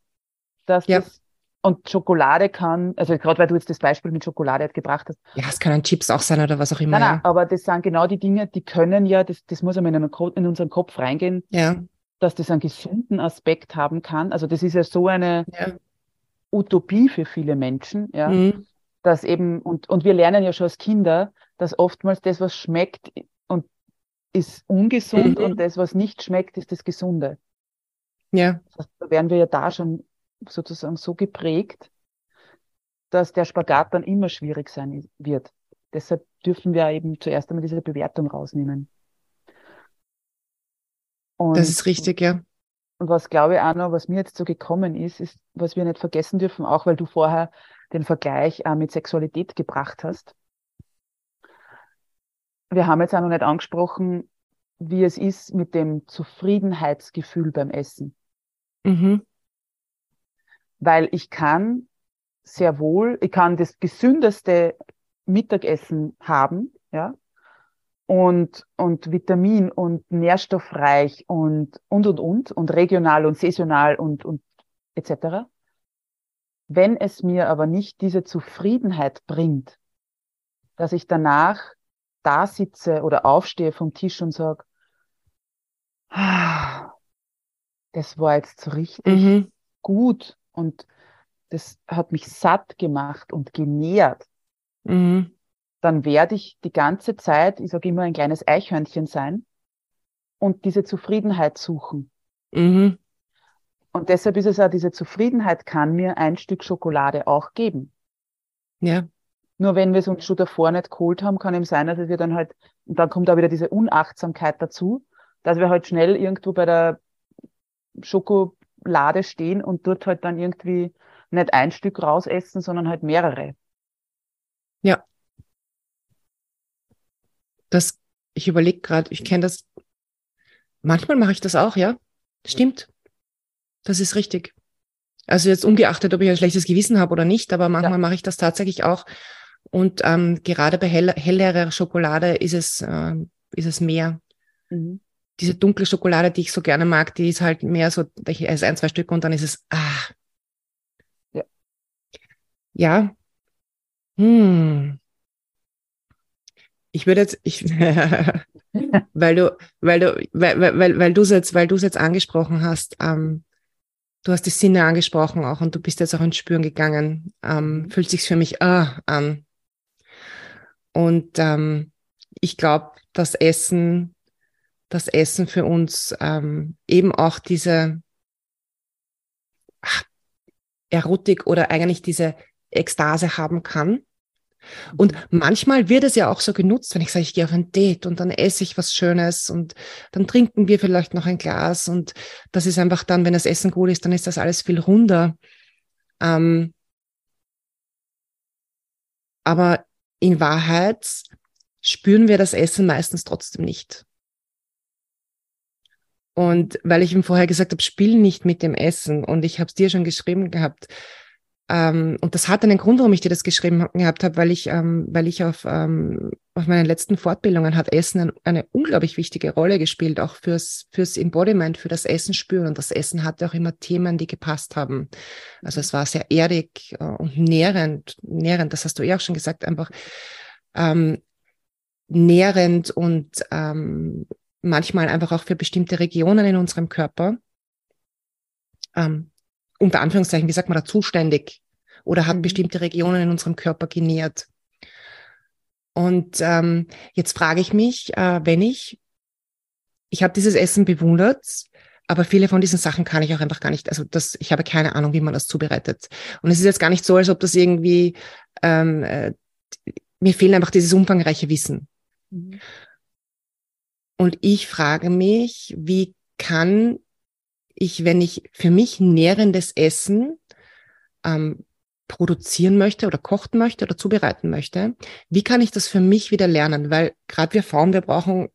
Dass ja. Das, und Schokolade kann, also gerade weil du jetzt das Beispiel mit Schokolade halt gebracht hast. Ja, es können Chips auch sein oder was auch immer. Nein, nein, aber das sind genau die Dinge, die können ja, das, das muss einmal in, in unseren Kopf reingehen, ja. dass das einen gesunden Aspekt haben kann. Also das ist ja so eine ja. Utopie für viele Menschen, ja. Mhm dass eben, und, und wir lernen ja schon als Kinder, dass oftmals das, was schmeckt und ist ungesund mhm. und das, was nicht schmeckt, ist das Gesunde. Ja. da werden wir ja da schon sozusagen so geprägt, dass der Spagat dann immer schwierig sein wird. Deshalb dürfen wir eben zuerst einmal diese Bewertung rausnehmen. Und, das ist richtig, ja. Und was glaube ich auch noch, was mir jetzt so gekommen ist, ist, was wir nicht vergessen dürfen, auch weil du vorher den Vergleich äh, mit Sexualität gebracht hast. Wir haben jetzt auch noch nicht angesprochen, wie es ist mit dem Zufriedenheitsgefühl beim Essen. Mhm. Weil ich kann sehr wohl, ich kann das gesündeste Mittagessen haben, ja, und, und Vitamin und nährstoffreich und, und, und, und, und regional und saisonal und, und etc. Wenn es mir aber nicht diese Zufriedenheit bringt, dass ich danach da sitze oder aufstehe vom Tisch und sage, ah, das war jetzt so richtig mhm. gut und das hat mich satt gemacht und genährt, mhm. dann werde ich die ganze Zeit, ich sage immer, ein kleines Eichhörnchen sein und diese Zufriedenheit suchen. Mhm. Und deshalb ist es auch, diese Zufriedenheit kann mir ein Stück Schokolade auch geben. Ja. Nur wenn wir es uns schon davor nicht geholt haben, kann eben sein, dass wir dann halt, und dann kommt auch wieder diese Unachtsamkeit dazu, dass wir halt schnell irgendwo bei der Schokolade stehen und dort halt dann irgendwie nicht ein Stück rausessen, sondern halt mehrere. Ja. Das, ich überlege gerade, ich kenne das, manchmal mache ich das auch, ja. Stimmt. Das ist richtig. Also jetzt ungeachtet, ob ich ein schlechtes Gewissen habe oder nicht, aber manchmal ja. mache ich das tatsächlich auch. Und ähm, gerade bei hell, hellerer Schokolade ist es, äh, ist es mehr. Mhm. Diese dunkle Schokolade, die ich so gerne mag, die ist halt mehr so, ich esse ein, zwei Stück und dann ist es, ah. Ja. Ja. Hm. Ich würde jetzt, ich, [LAUGHS] weil du, weil du, weil, weil, weil du es jetzt, weil du es jetzt angesprochen hast, ähm, du hast die Sinne angesprochen auch und du bist jetzt auch ins Spüren gegangen. Ähm, mhm. fühlt sich für mich ah, an. Und ähm, ich glaube, das Essen, das Essen für uns ähm, eben auch diese ach, Erotik oder eigentlich diese Ekstase haben kann. Und mhm. manchmal wird es ja auch so genutzt, wenn ich sage, ich gehe auf ein Date und dann esse ich was Schönes und dann trinken wir vielleicht noch ein Glas und das ist einfach dann, wenn das Essen gut ist, dann ist das alles viel runder. Ähm, aber in Wahrheit spüren wir das Essen meistens trotzdem nicht. Und weil ich ihm vorher gesagt habe, spiel nicht mit dem Essen und ich habe es dir schon geschrieben gehabt, ähm, und das hat einen Grund, warum ich dir das geschrieben gehabt habe, weil ich, ähm, weil ich auf, ähm, auf meinen letzten Fortbildungen hat Essen eine, eine unglaublich wichtige Rolle gespielt, auch fürs, fürs Embodiment, für das Essen spüren. Und das Essen hatte auch immer Themen, die gepasst haben. Also es war sehr erdig äh, und nährend, nährend, das hast du eh auch schon gesagt, einfach ähm, nährend und ähm, manchmal einfach auch für bestimmte Regionen in unserem Körper. Ähm, unter Anführungszeichen, wie sagt man da, zuständig oder hat mhm. bestimmte Regionen in unserem Körper genährt. Und ähm, jetzt frage ich mich, äh, wenn ich, ich habe dieses Essen bewundert, aber viele von diesen Sachen kann ich auch einfach gar nicht, also das, ich habe keine Ahnung, wie man das zubereitet. Und es ist jetzt gar nicht so, als ob das irgendwie, ähm, äh, mir fehlt einfach dieses umfangreiche Wissen. Mhm. Und ich frage mich, wie kann ich, wenn ich für mich nährendes Essen ähm, produzieren möchte oder kochen möchte oder zubereiten möchte, wie kann ich das für mich wieder lernen? Weil gerade wir Frauen, wir brauchen,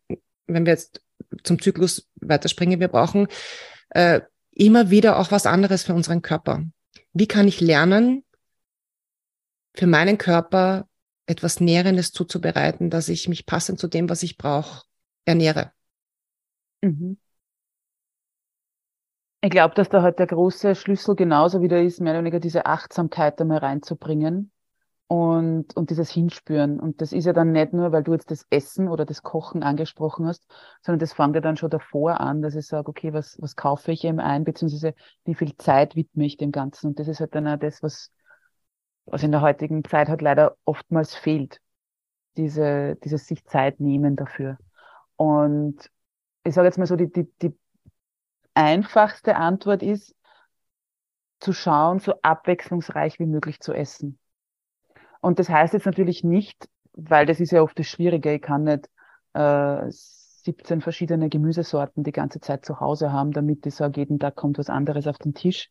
wenn wir jetzt zum Zyklus weiterspringen, wir brauchen äh, immer wieder auch was anderes für unseren Körper. Wie kann ich lernen, für meinen Körper etwas Nährendes zuzubereiten, dass ich mich passend zu dem, was ich brauche, ernähre? Mhm. Ich glaube, dass da halt der große Schlüssel genauso wieder ist, mehr oder weniger diese Achtsamkeit einmal reinzubringen und, und dieses Hinspüren. Und das ist ja dann nicht nur, weil du jetzt das Essen oder das Kochen angesprochen hast, sondern das fängt ja dann schon davor an, dass ich sage, okay, was, was kaufe ich eben ein, beziehungsweise wie viel Zeit widme ich dem Ganzen. Und das ist halt dann auch das, was, was in der heutigen Zeit halt leider oftmals fehlt. Diese, dieses sich Zeit nehmen dafür. Und ich sage jetzt mal so, die, die, die einfachste Antwort ist, zu schauen, so abwechslungsreich wie möglich zu essen. Und das heißt jetzt natürlich nicht, weil das ist ja oft das Schwierige, ich kann nicht äh, 17 verschiedene Gemüsesorten die ganze Zeit zu Hause haben, damit ich sage, jeden Tag kommt was anderes auf den Tisch.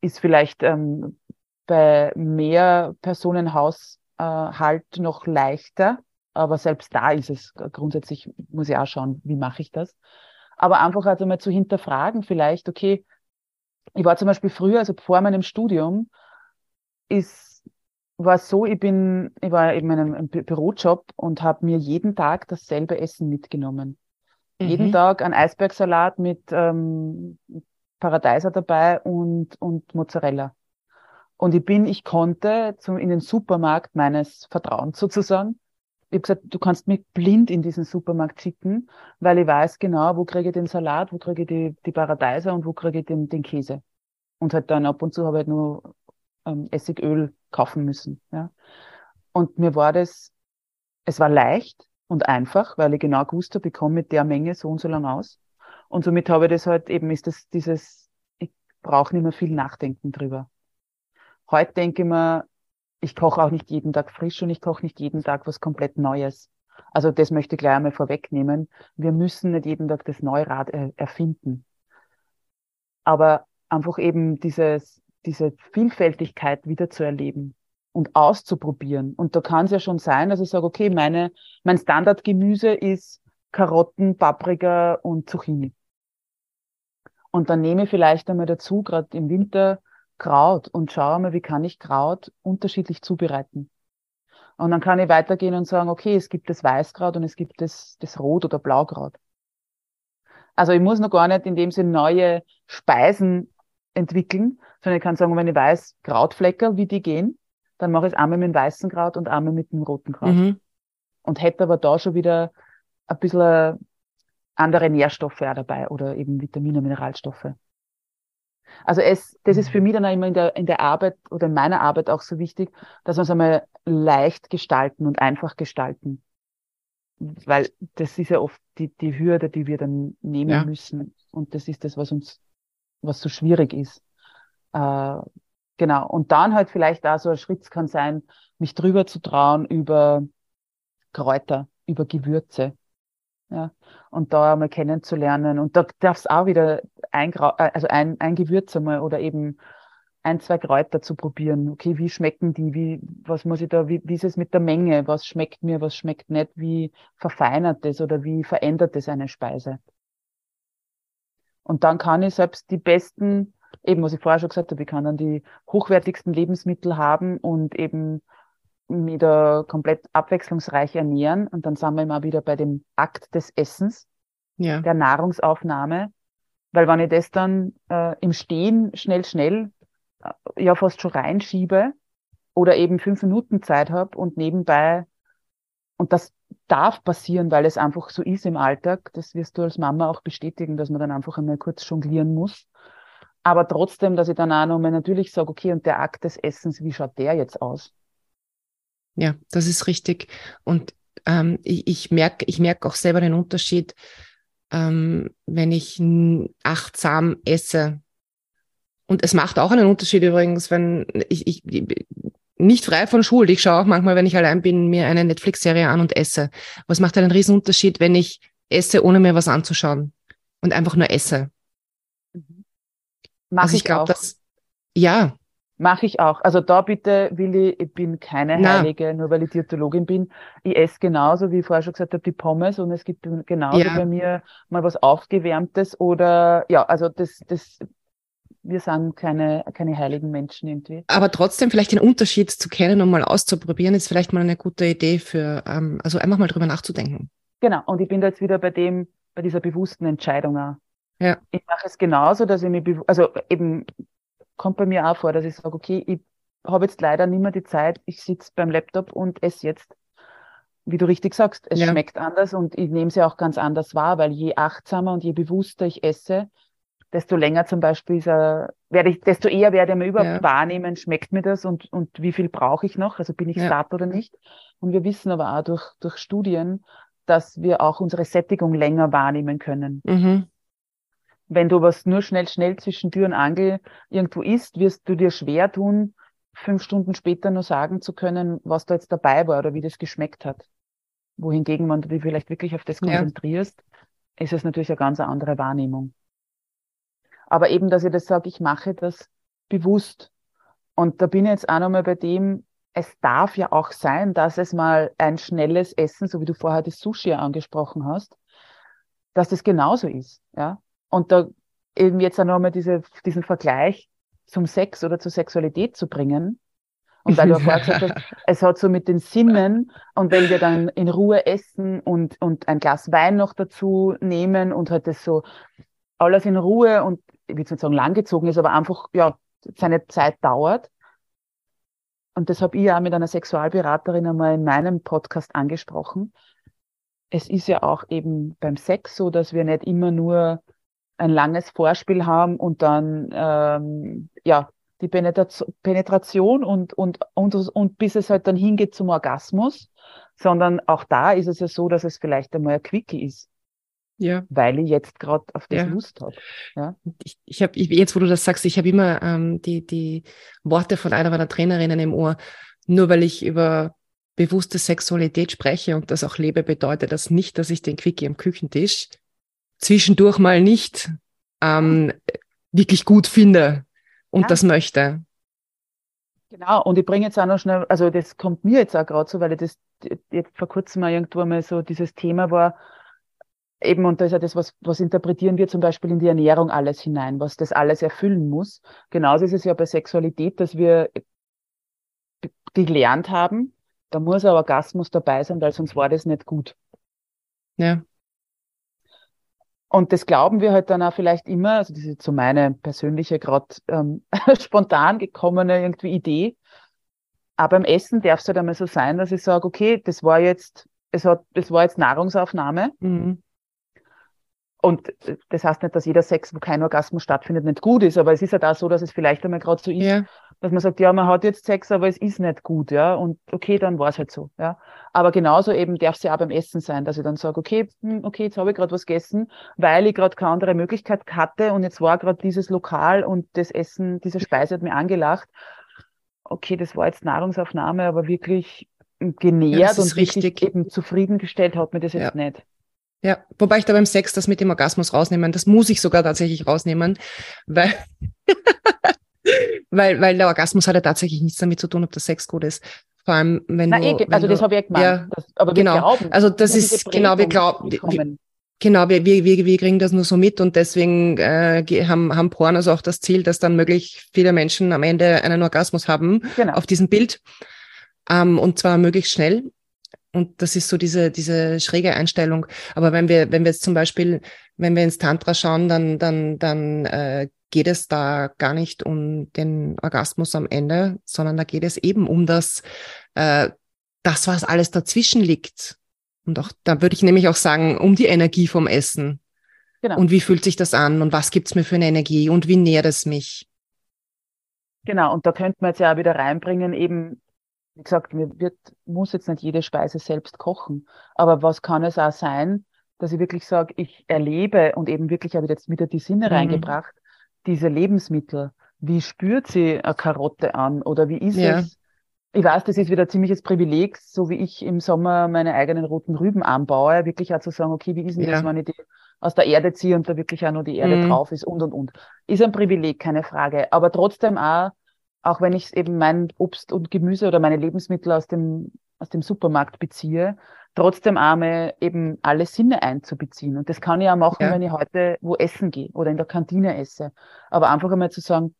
Ist vielleicht ähm, bei mehr Personenhaushalt äh, noch leichter, aber selbst da ist es grundsätzlich, muss ich auch schauen, wie mache ich das aber einfach also mal zu hinterfragen vielleicht, okay, ich war zum Beispiel früher, also vor meinem Studium, ist, war so, ich bin, ich war eben in einem Bürojob und habe mir jeden Tag dasselbe Essen mitgenommen. Mhm. Jeden Tag ein Eisbergsalat mit ähm, Paradeiser dabei und, und Mozzarella. Und ich bin, ich konnte zum, in den Supermarkt meines Vertrauens sozusagen ich habe gesagt, du kannst mich blind in diesen Supermarkt schicken, weil ich weiß genau, wo kriege ich den Salat, wo kriege ich die, die Paradeiser und wo kriege ich den, den Käse. Und halt dann ab und zu habe ich halt nur ähm, Essigöl kaufen müssen. Ja. Und mir war das, es war leicht und einfach, weil ich genau gewusst habe, ich komme mit der Menge so und so lang aus. Und somit habe ich das halt eben, ist das dieses, ich brauche nicht mehr viel nachdenken drüber. Heute denke ich mir, ich koche auch nicht jeden Tag frisch und ich koche nicht jeden Tag was komplett Neues. Also das möchte ich gleich einmal vorwegnehmen. Wir müssen nicht jeden Tag das Neurad erfinden. Aber einfach eben dieses, diese Vielfältigkeit wieder zu erleben und auszuprobieren. Und da kann es ja schon sein, dass ich sage, okay, meine, mein Standardgemüse ist Karotten, Paprika und Zucchini. Und dann nehme ich vielleicht einmal dazu, gerade im Winter, Kraut und schaue mal, wie kann ich Kraut unterschiedlich zubereiten. Und dann kann ich weitergehen und sagen, okay, es gibt das Weißkraut und es gibt das, das Rot- oder Blaukraut. Also ich muss noch gar nicht in dem Sinne neue Speisen entwickeln, sondern ich kann sagen, wenn ich weiß, Krautflecker, wie die gehen, dann mache ich es einmal mit dem weißen Kraut und einmal mit dem roten Kraut. Mhm. Und hätte aber da schon wieder ein bisschen andere Nährstoffe auch dabei oder eben Vitamine, Mineralstoffe. Also es, das ist für mich dann auch immer in der, in der Arbeit oder in meiner Arbeit auch so wichtig, dass wir es einmal leicht gestalten und einfach gestalten. Weil das ist ja oft die, die Hürde, die wir dann nehmen ja. müssen. Und das ist das, was uns, was so schwierig ist. Äh, genau. Und dann halt vielleicht auch so ein Schritt kann sein, mich drüber zu trauen über Kräuter, über Gewürze. Ja, und da einmal kennenzulernen. Und da darf es auch wieder ein, äh, also ein, ein Gewürz einmal oder eben ein, zwei Kräuter zu probieren. Okay, wie schmecken die? Wie, was muss ich da, wie, wie ist es mit der Menge? Was schmeckt mir, was schmeckt nicht? Wie verfeinert es oder wie verändert es eine Speise? Und dann kann ich selbst die besten, eben was ich vorher schon gesagt habe, ich kann dann die hochwertigsten Lebensmittel haben und eben da komplett abwechslungsreich ernähren. Und dann sind wir immer wieder bei dem Akt des Essens, ja. der Nahrungsaufnahme. Weil wenn ich das dann äh, im Stehen schnell, schnell äh, ja fast schon reinschiebe oder eben fünf Minuten Zeit habe und nebenbei, und das darf passieren, weil es einfach so ist im Alltag, das wirst du als Mama auch bestätigen, dass man dann einfach einmal kurz jonglieren muss. Aber trotzdem, dass ich dann auch nochmal natürlich sage, okay, und der Akt des Essens, wie schaut der jetzt aus? Ja, das ist richtig. Und ähm, ich, ich merke ich merk auch selber den Unterschied, ähm, wenn ich achtsam esse. Und es macht auch einen Unterschied übrigens, wenn ich, ich nicht frei von Schuld. Ich schaue auch manchmal, wenn ich allein bin, mir eine Netflix-Serie an und esse. Was macht einen riesen Unterschied, wenn ich esse, ohne mir was anzuschauen und einfach nur esse? Mhm. Mach also ich, ich glaube, dass ja, Mache ich auch. Also da bitte, Willi, ich bin keine Na. Heilige, nur weil ich Diätologin bin. Ich esse genauso, wie ich vorher schon gesagt habe, die Pommes und es gibt genauso ja. bei mir mal was Aufgewärmtes oder ja, also das, das, wir sind keine, keine heiligen Menschen irgendwie. Aber trotzdem vielleicht den Unterschied zu kennen und mal auszuprobieren, ist vielleicht mal eine gute Idee für, ähm, also einfach mal drüber nachzudenken. Genau. Und ich bin da jetzt wieder bei dem, bei dieser bewussten Entscheidung auch. Ja. Ich mache es genauso, dass ich mich, also eben kommt bei mir auch vor, dass ich sage, okay, ich habe jetzt leider nicht mehr die Zeit, ich sitze beim Laptop und esse jetzt. Wie du richtig sagst, es ja. schmeckt anders und ich nehme es ja auch ganz anders wahr, weil je achtsamer und je bewusster ich esse, desto länger zum Beispiel ist, äh, werde ich, desto eher werde ich mir überhaupt ja. wahrnehmen, schmeckt mir das und, und wie viel brauche ich noch, also bin ich ja. satt oder nicht. Und wir wissen aber auch durch, durch Studien, dass wir auch unsere Sättigung länger wahrnehmen können. Mhm wenn du was nur schnell, schnell zwischen Tür und Angel irgendwo isst, wirst du dir schwer tun, fünf Stunden später nur sagen zu können, was da jetzt dabei war oder wie das geschmeckt hat. Wohingegen, wenn du dich vielleicht wirklich auf das konzentrierst, ja. ist es natürlich eine ganz andere Wahrnehmung. Aber eben, dass ich das sage, ich mache das bewusst. Und da bin ich jetzt auch nochmal bei dem, es darf ja auch sein, dass es mal ein schnelles Essen, so wie du vorher das Sushi angesprochen hast, dass das genauso ist. Ja, und da eben jetzt auch nochmal diese, diesen Vergleich zum Sex oder zur Sexualität zu bringen. Und weil du vorher gesagt hast, [LAUGHS] es hat so mit den Sinnen und wenn wir dann in Ruhe essen und, und ein Glas Wein noch dazu nehmen und halt das so alles in Ruhe und ich will nicht sagen langgezogen ist, aber einfach, ja, seine Zeit dauert. Und das habe ich ja mit einer Sexualberaterin einmal in meinem Podcast angesprochen. Es ist ja auch eben beim Sex so, dass wir nicht immer nur ein langes Vorspiel haben und dann ähm, ja die Penetration und, und, und, und bis es halt dann hingeht zum Orgasmus, sondern auch da ist es ja so, dass es vielleicht einmal ein Quickie ist. Ja. Weil ich jetzt gerade auf das ja. Lust habe. Ja. Ich, ich habe jetzt, wo du das sagst, ich habe immer ähm, die, die Worte von einer meiner Trainerinnen im Ohr, nur weil ich über bewusste Sexualität spreche und das auch lebe, bedeutet das nicht, dass ich den Quickie am Küchentisch zwischendurch mal nicht ähm, wirklich gut finde und ja. das möchte. Genau, und ich bringe jetzt auch noch schnell, also das kommt mir jetzt auch gerade so, weil ich das jetzt vor kurzem mal irgendwo mal so dieses Thema war, eben, und das ist ja das, was, was interpretieren wir zum Beispiel in die Ernährung alles hinein, was das alles erfüllen muss. Genauso ist es ja bei Sexualität, dass wir gelernt haben, da muss ein Orgasmus dabei sein, weil sonst war das nicht gut. Ja. Und das glauben wir halt dann auch vielleicht immer, also das ist so meine persönliche, gerade ähm, [LAUGHS] spontan gekommene irgendwie Idee. Aber beim Essen darf es halt einmal so sein, dass ich sage, okay, das war jetzt, es hat, das war jetzt Nahrungsaufnahme. Mhm. Und äh, das heißt nicht, dass jeder Sex, wo kein Orgasmus stattfindet, nicht gut ist, aber es ist ja halt da so, dass es vielleicht einmal gerade so ist, ja. Dass man sagt, ja, man hat jetzt Sex, aber es ist nicht gut, ja, und okay, dann war es halt so, ja. Aber genauso eben darf es ja auch beim Essen sein, dass ich dann sage, okay, hm, okay, jetzt habe ich gerade was gegessen, weil ich gerade keine andere Möglichkeit hatte und jetzt war gerade dieses Lokal und das Essen, diese Speise hat mir angelacht. Okay, das war jetzt Nahrungsaufnahme, aber wirklich genährt ja, und richtig eben zufriedengestellt hat mir das jetzt ja. nicht. Ja, wobei ich da beim Sex das mit dem Orgasmus rausnehmen, das muss ich sogar tatsächlich rausnehmen, weil, weil, weil der Orgasmus hat ja tatsächlich nichts damit zu tun, ob der Sex gut ist. Vor allem, wenn Na, du. Eh, also du, das habe ich ja gemeint. Ja, das, aber wir genau. glauben. Also das ist, genau, wir glauben. Genau, wir, wir, wir kriegen das nur so mit und deswegen äh, haben, haben Pornos auch das Ziel, dass dann möglichst viele Menschen am Ende einen Orgasmus haben genau. auf diesem Bild. Ähm, und zwar möglichst schnell. Und das ist so diese, diese schräge Einstellung. Aber wenn wir, wenn wir jetzt zum Beispiel, wenn wir ins Tantra schauen, dann, dann, dann äh, geht es da gar nicht um den Orgasmus am Ende, sondern da geht es eben um das, äh, das, was alles dazwischen liegt. Und auch, da würde ich nämlich auch sagen, um die Energie vom Essen. Genau. Und wie fühlt sich das an und was gibt's mir für eine Energie und wie nährt es mich? Genau, und da könnte man jetzt ja auch wieder reinbringen, eben wie gesagt, mir wird, muss jetzt nicht jede Speise selbst kochen. Aber was kann es auch sein, dass ich wirklich sage, ich erlebe und eben wirklich habe ich jetzt wieder die Sinne mhm. reingebracht, diese Lebensmittel. Wie spürt sie eine Karotte an oder wie ist ja. es? Ich weiß, das ist wieder ein ziemliches Privileg, so wie ich im Sommer meine eigenen roten Rüben anbaue, wirklich auch zu sagen, okay, wie ist denn ja. das, wenn ich die aus der Erde ziehe und da wirklich auch nur die Erde mhm. drauf ist und und und. Ist ein Privileg, keine Frage. Aber trotzdem auch auch wenn ich eben mein Obst und Gemüse oder meine Lebensmittel aus dem, aus dem Supermarkt beziehe, trotzdem einmal eben alle Sinne einzubeziehen. Und das kann ich auch machen, ja. wenn ich heute wo essen gehe oder in der Kantine esse. Aber einfach einmal zu sagen,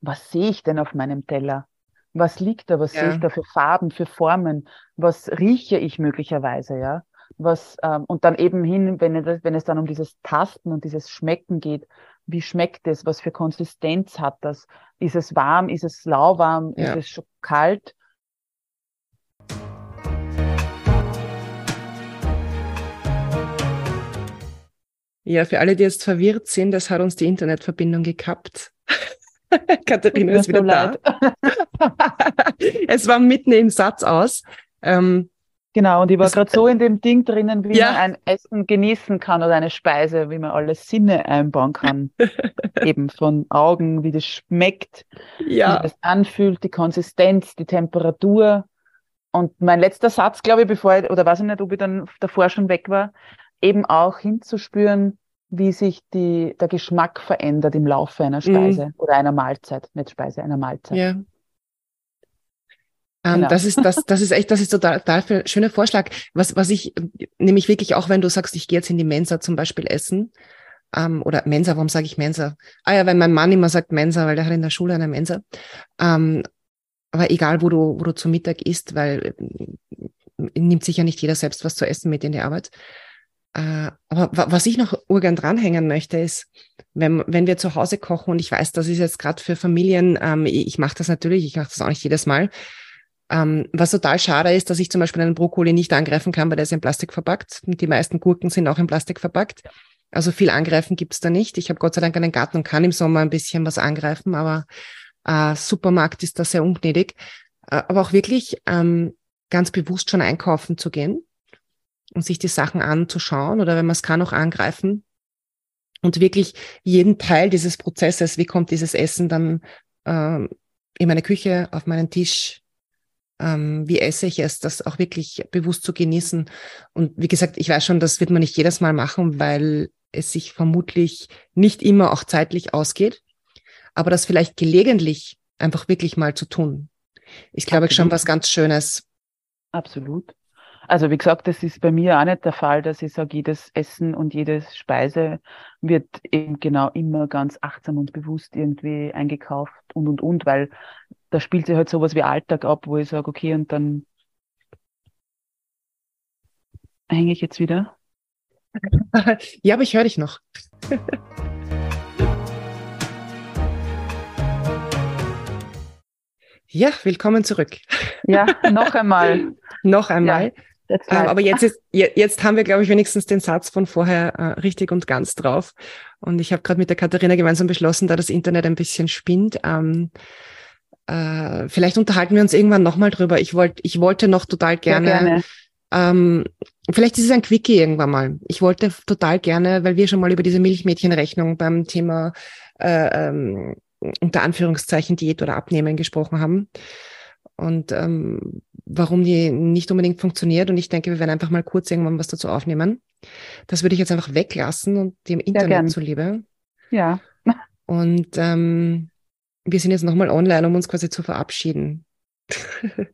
was sehe ich denn auf meinem Teller? Was liegt da? Was ja. sehe ich da für Farben, für Formen? Was rieche ich möglicherweise, ja? Was, ähm, und dann eben hin, wenn, wenn es dann um dieses Tasten und dieses Schmecken geht, wie schmeckt es, was für Konsistenz hat das, ist es warm, ist es lauwarm, ja. ist es schon kalt. Ja, für alle, die jetzt verwirrt sind, das hat uns die Internetverbindung gekappt. [LAUGHS] Katharina ist wieder da. [LAUGHS] es war mitten im Satz aus. Ähm, Genau, und ich war gerade so in dem Ding drinnen, wie ja. man ein Essen genießen kann oder eine Speise, wie man alle Sinne einbauen kann. [LAUGHS] Eben von Augen, wie das schmeckt, ja. wie das anfühlt, die Konsistenz, die Temperatur. Und mein letzter Satz, glaube ich, bevor ich, oder weiß ich nicht, ob ich dann davor schon weg war, eben auch hinzuspüren, wie sich die, der Geschmack verändert im Laufe einer mhm. Speise mhm. oder einer Mahlzeit, nicht Speise, einer Mahlzeit. Ja. Ähm, genau. Das ist, das, das ist echt, das ist total, total schöner Vorschlag. Was, was ich, nämlich wirklich auch, wenn du sagst, ich gehe jetzt in die Mensa zum Beispiel essen, ähm, oder Mensa, warum sage ich Mensa? Ah ja, weil mein Mann immer sagt Mensa, weil der hat in der Schule eine Mensa. Ähm, aber egal, wo du, wo du zu Mittag isst, weil äh, nimmt sich ja nicht jeder selbst was zu essen mit in die Arbeit. Äh, aber was ich noch urgern dranhängen möchte, ist, wenn, wenn wir zu Hause kochen, und ich weiß, das ist jetzt gerade für Familien, ähm, ich, ich mache das natürlich, ich mache das auch nicht jedes Mal, ähm, was total schade ist, dass ich zum Beispiel einen Brokkoli nicht angreifen kann, weil der ist in Plastik verpackt. Die meisten Gurken sind auch in Plastik verpackt. Also viel angreifen gibt's da nicht. Ich habe Gott sei Dank einen Garten und kann im Sommer ein bisschen was angreifen, aber äh, Supermarkt ist da sehr ungnädig. Äh, aber auch wirklich ähm, ganz bewusst schon einkaufen zu gehen und sich die Sachen anzuschauen oder wenn man es kann, auch angreifen und wirklich jeden Teil dieses Prozesses, wie kommt dieses Essen dann ähm, in meine Küche, auf meinen Tisch, ähm, wie esse ich es, das auch wirklich bewusst zu genießen. Und wie gesagt, ich weiß schon, das wird man nicht jedes Mal machen, weil es sich vermutlich nicht immer auch zeitlich ausgeht. aber das vielleicht gelegentlich einfach wirklich mal zu tun, ist, glaube ich, schon was ganz Schönes. Absolut. Also wie gesagt, das ist bei mir auch nicht der Fall, dass ich sage, jedes Essen und jede Speise wird eben genau immer ganz achtsam und bewusst irgendwie eingekauft und und und, weil da spielt sich halt sowas wie Alltag ab, wo ich sage, okay, und dann hänge ich jetzt wieder. [LAUGHS] ja, aber ich höre dich noch. [LAUGHS] ja, willkommen zurück. Ja, noch einmal. [LAUGHS] noch einmal. Ja, aber jetzt, ist, jetzt haben wir, glaube ich, wenigstens den Satz von vorher äh, richtig und ganz drauf. Und ich habe gerade mit der Katharina gemeinsam beschlossen, da das Internet ein bisschen spinnt. Ähm, äh, vielleicht unterhalten wir uns irgendwann nochmal drüber. Ich wollte, ich wollte noch total gerne, gerne. Ähm, vielleicht ist es ein Quickie irgendwann mal. Ich wollte total gerne, weil wir schon mal über diese Milchmädchenrechnung beim Thema äh, ähm, unter Anführungszeichen Diät oder Abnehmen gesprochen haben. Und ähm, warum die nicht unbedingt funktioniert. Und ich denke, wir werden einfach mal kurz irgendwann was dazu aufnehmen. Das würde ich jetzt einfach weglassen und dem Internet zuliebe. Ja. Und ähm, wir sind jetzt nochmal online, um uns quasi zu verabschieden. [LAUGHS]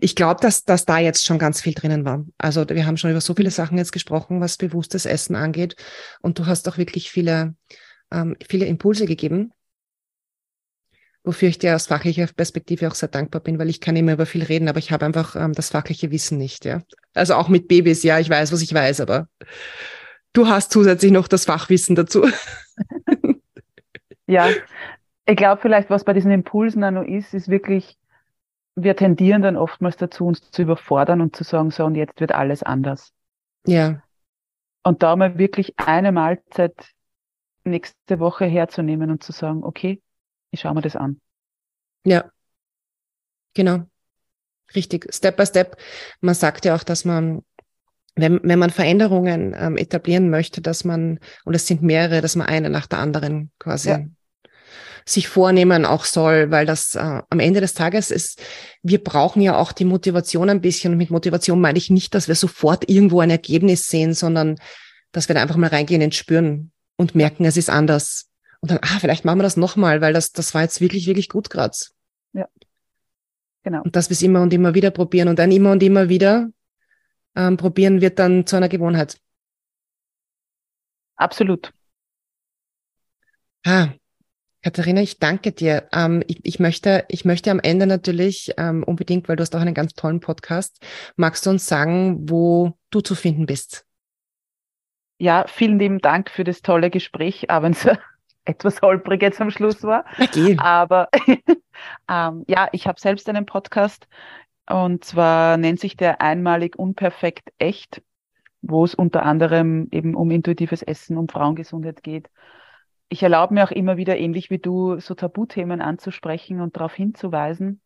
ich glaube, dass, dass da jetzt schon ganz viel drinnen war. Also wir haben schon über so viele Sachen jetzt gesprochen, was bewusstes Essen angeht. Und du hast auch wirklich viele, ähm, viele Impulse gegeben, wofür ich dir aus fachlicher Perspektive auch sehr dankbar bin, weil ich kann immer über viel reden, aber ich habe einfach ähm, das fachliche Wissen nicht. Ja, Also auch mit Babys, ja, ich weiß, was ich weiß, aber du hast zusätzlich noch das Fachwissen dazu. [LAUGHS] ja, ich glaube vielleicht, was bei diesen Impulsen auch noch ist, ist wirklich, wir tendieren dann oftmals dazu, uns zu überfordern und zu sagen, so und jetzt wird alles anders. Ja. Und da mal wirklich eine Mahlzeit nächste Woche herzunehmen und zu sagen, okay, ich schaue mir das an. Ja. Genau. Richtig. Step by step. Man sagt ja auch, dass man wenn, wenn man Veränderungen ähm, etablieren möchte, dass man, und es sind mehrere, dass man eine nach der anderen quasi ja sich vornehmen auch soll, weil das äh, am Ende des Tages ist, wir brauchen ja auch die Motivation ein bisschen. Und mit Motivation meine ich nicht, dass wir sofort irgendwo ein Ergebnis sehen, sondern dass wir da einfach mal reingehen ins Spüren und merken, es ist anders. Und dann, ah, vielleicht machen wir das nochmal, weil das, das war jetzt wirklich, wirklich gut gerade. Ja. Genau. Und dass wir es immer und immer wieder probieren und dann immer und immer wieder ähm, probieren wird dann zu einer Gewohnheit. Absolut. Ah, Katharina, ich danke dir. Ähm, ich, ich, möchte, ich möchte am Ende natürlich ähm, unbedingt, weil du hast auch einen ganz tollen Podcast, magst du uns sagen, wo du zu finden bist? Ja, vielen lieben Dank für das tolle Gespräch, es etwas holprig jetzt am Schluss war. Okay. Aber [LAUGHS] ähm, ja, ich habe selbst einen Podcast und zwar nennt sich der einmalig unperfekt echt, wo es unter anderem eben um intuitives Essen, um Frauengesundheit geht ich erlaube mir auch immer wieder, ähnlich wie du, so Tabuthemen anzusprechen und darauf hinzuweisen.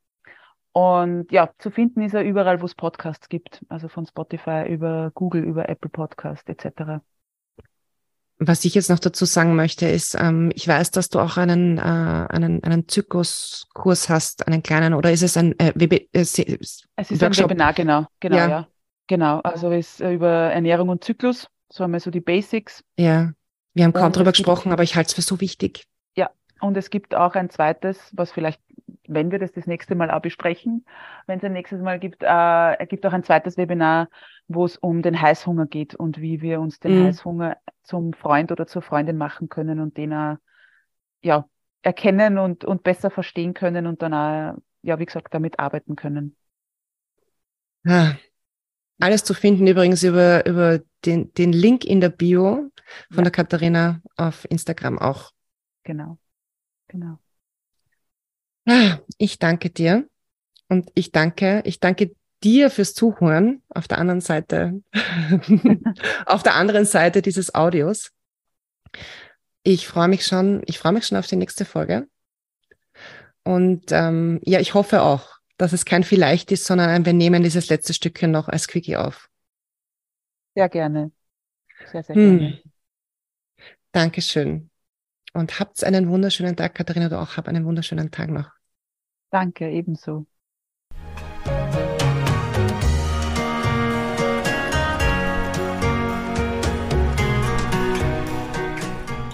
Und ja, zu finden ist er überall, wo es Podcasts gibt, also von Spotify über Google, über Apple Podcast etc. Was ich jetzt noch dazu sagen möchte, ist, ähm, ich weiß, dass du auch einen, äh, einen, einen Zykluskurs hast, einen kleinen, oder ist es ein äh, WB, äh, Es ist Workshop? ein Webinar, genau, genau, ja. ja. Genau, also ist äh, über Ernährung und Zyklus, so einmal so die Basics. Ja. Wir haben kaum darüber gesprochen, aber ich halte es für so wichtig. Ja, und es gibt auch ein zweites, was vielleicht, wenn wir das das nächste Mal auch besprechen, wenn es ein nächstes Mal gibt, äh, es gibt auch ein zweites Webinar, wo es um den Heißhunger geht und wie wir uns den mhm. Heißhunger zum Freund oder zur Freundin machen können und den auch, ja, erkennen und, und besser verstehen können und dann auch, ja, wie gesagt, damit arbeiten können. Ja. Alles zu finden übrigens über, über den, den Link in der Bio von ja. der Katharina auf Instagram auch. Genau, genau. Ich danke dir und ich danke, ich danke dir fürs Zuhören auf der anderen Seite, [LAUGHS] auf der anderen Seite dieses Audios. Ich freue mich schon, ich freue mich schon auf die nächste Folge. Und ähm, ja, ich hoffe auch, dass es kein vielleicht ist, sondern ein, wir nehmen dieses letzte Stückchen noch als Quickie auf. Sehr gerne. Sehr, sehr hm. gerne. Dankeschön. Und habt einen wunderschönen Tag, Katharina, du auch. Hab einen wunderschönen Tag noch. Danke, ebenso.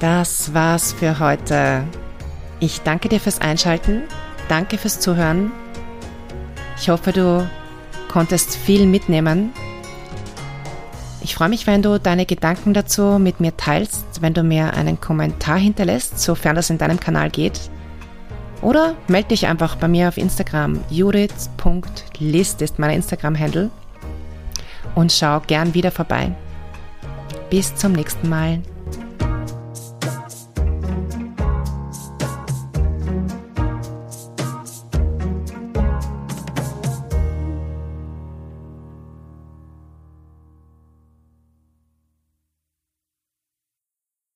Das war's für heute. Ich danke dir fürs Einschalten, danke fürs Zuhören. Ich hoffe, du konntest viel mitnehmen. Ich freue mich, wenn du deine Gedanken dazu mit mir teilst, wenn du mir einen Kommentar hinterlässt, sofern das in deinem Kanal geht. Oder melde dich einfach bei mir auf Instagram. Judith.list ist mein Instagram-Handle. Und schau gern wieder vorbei. Bis zum nächsten Mal.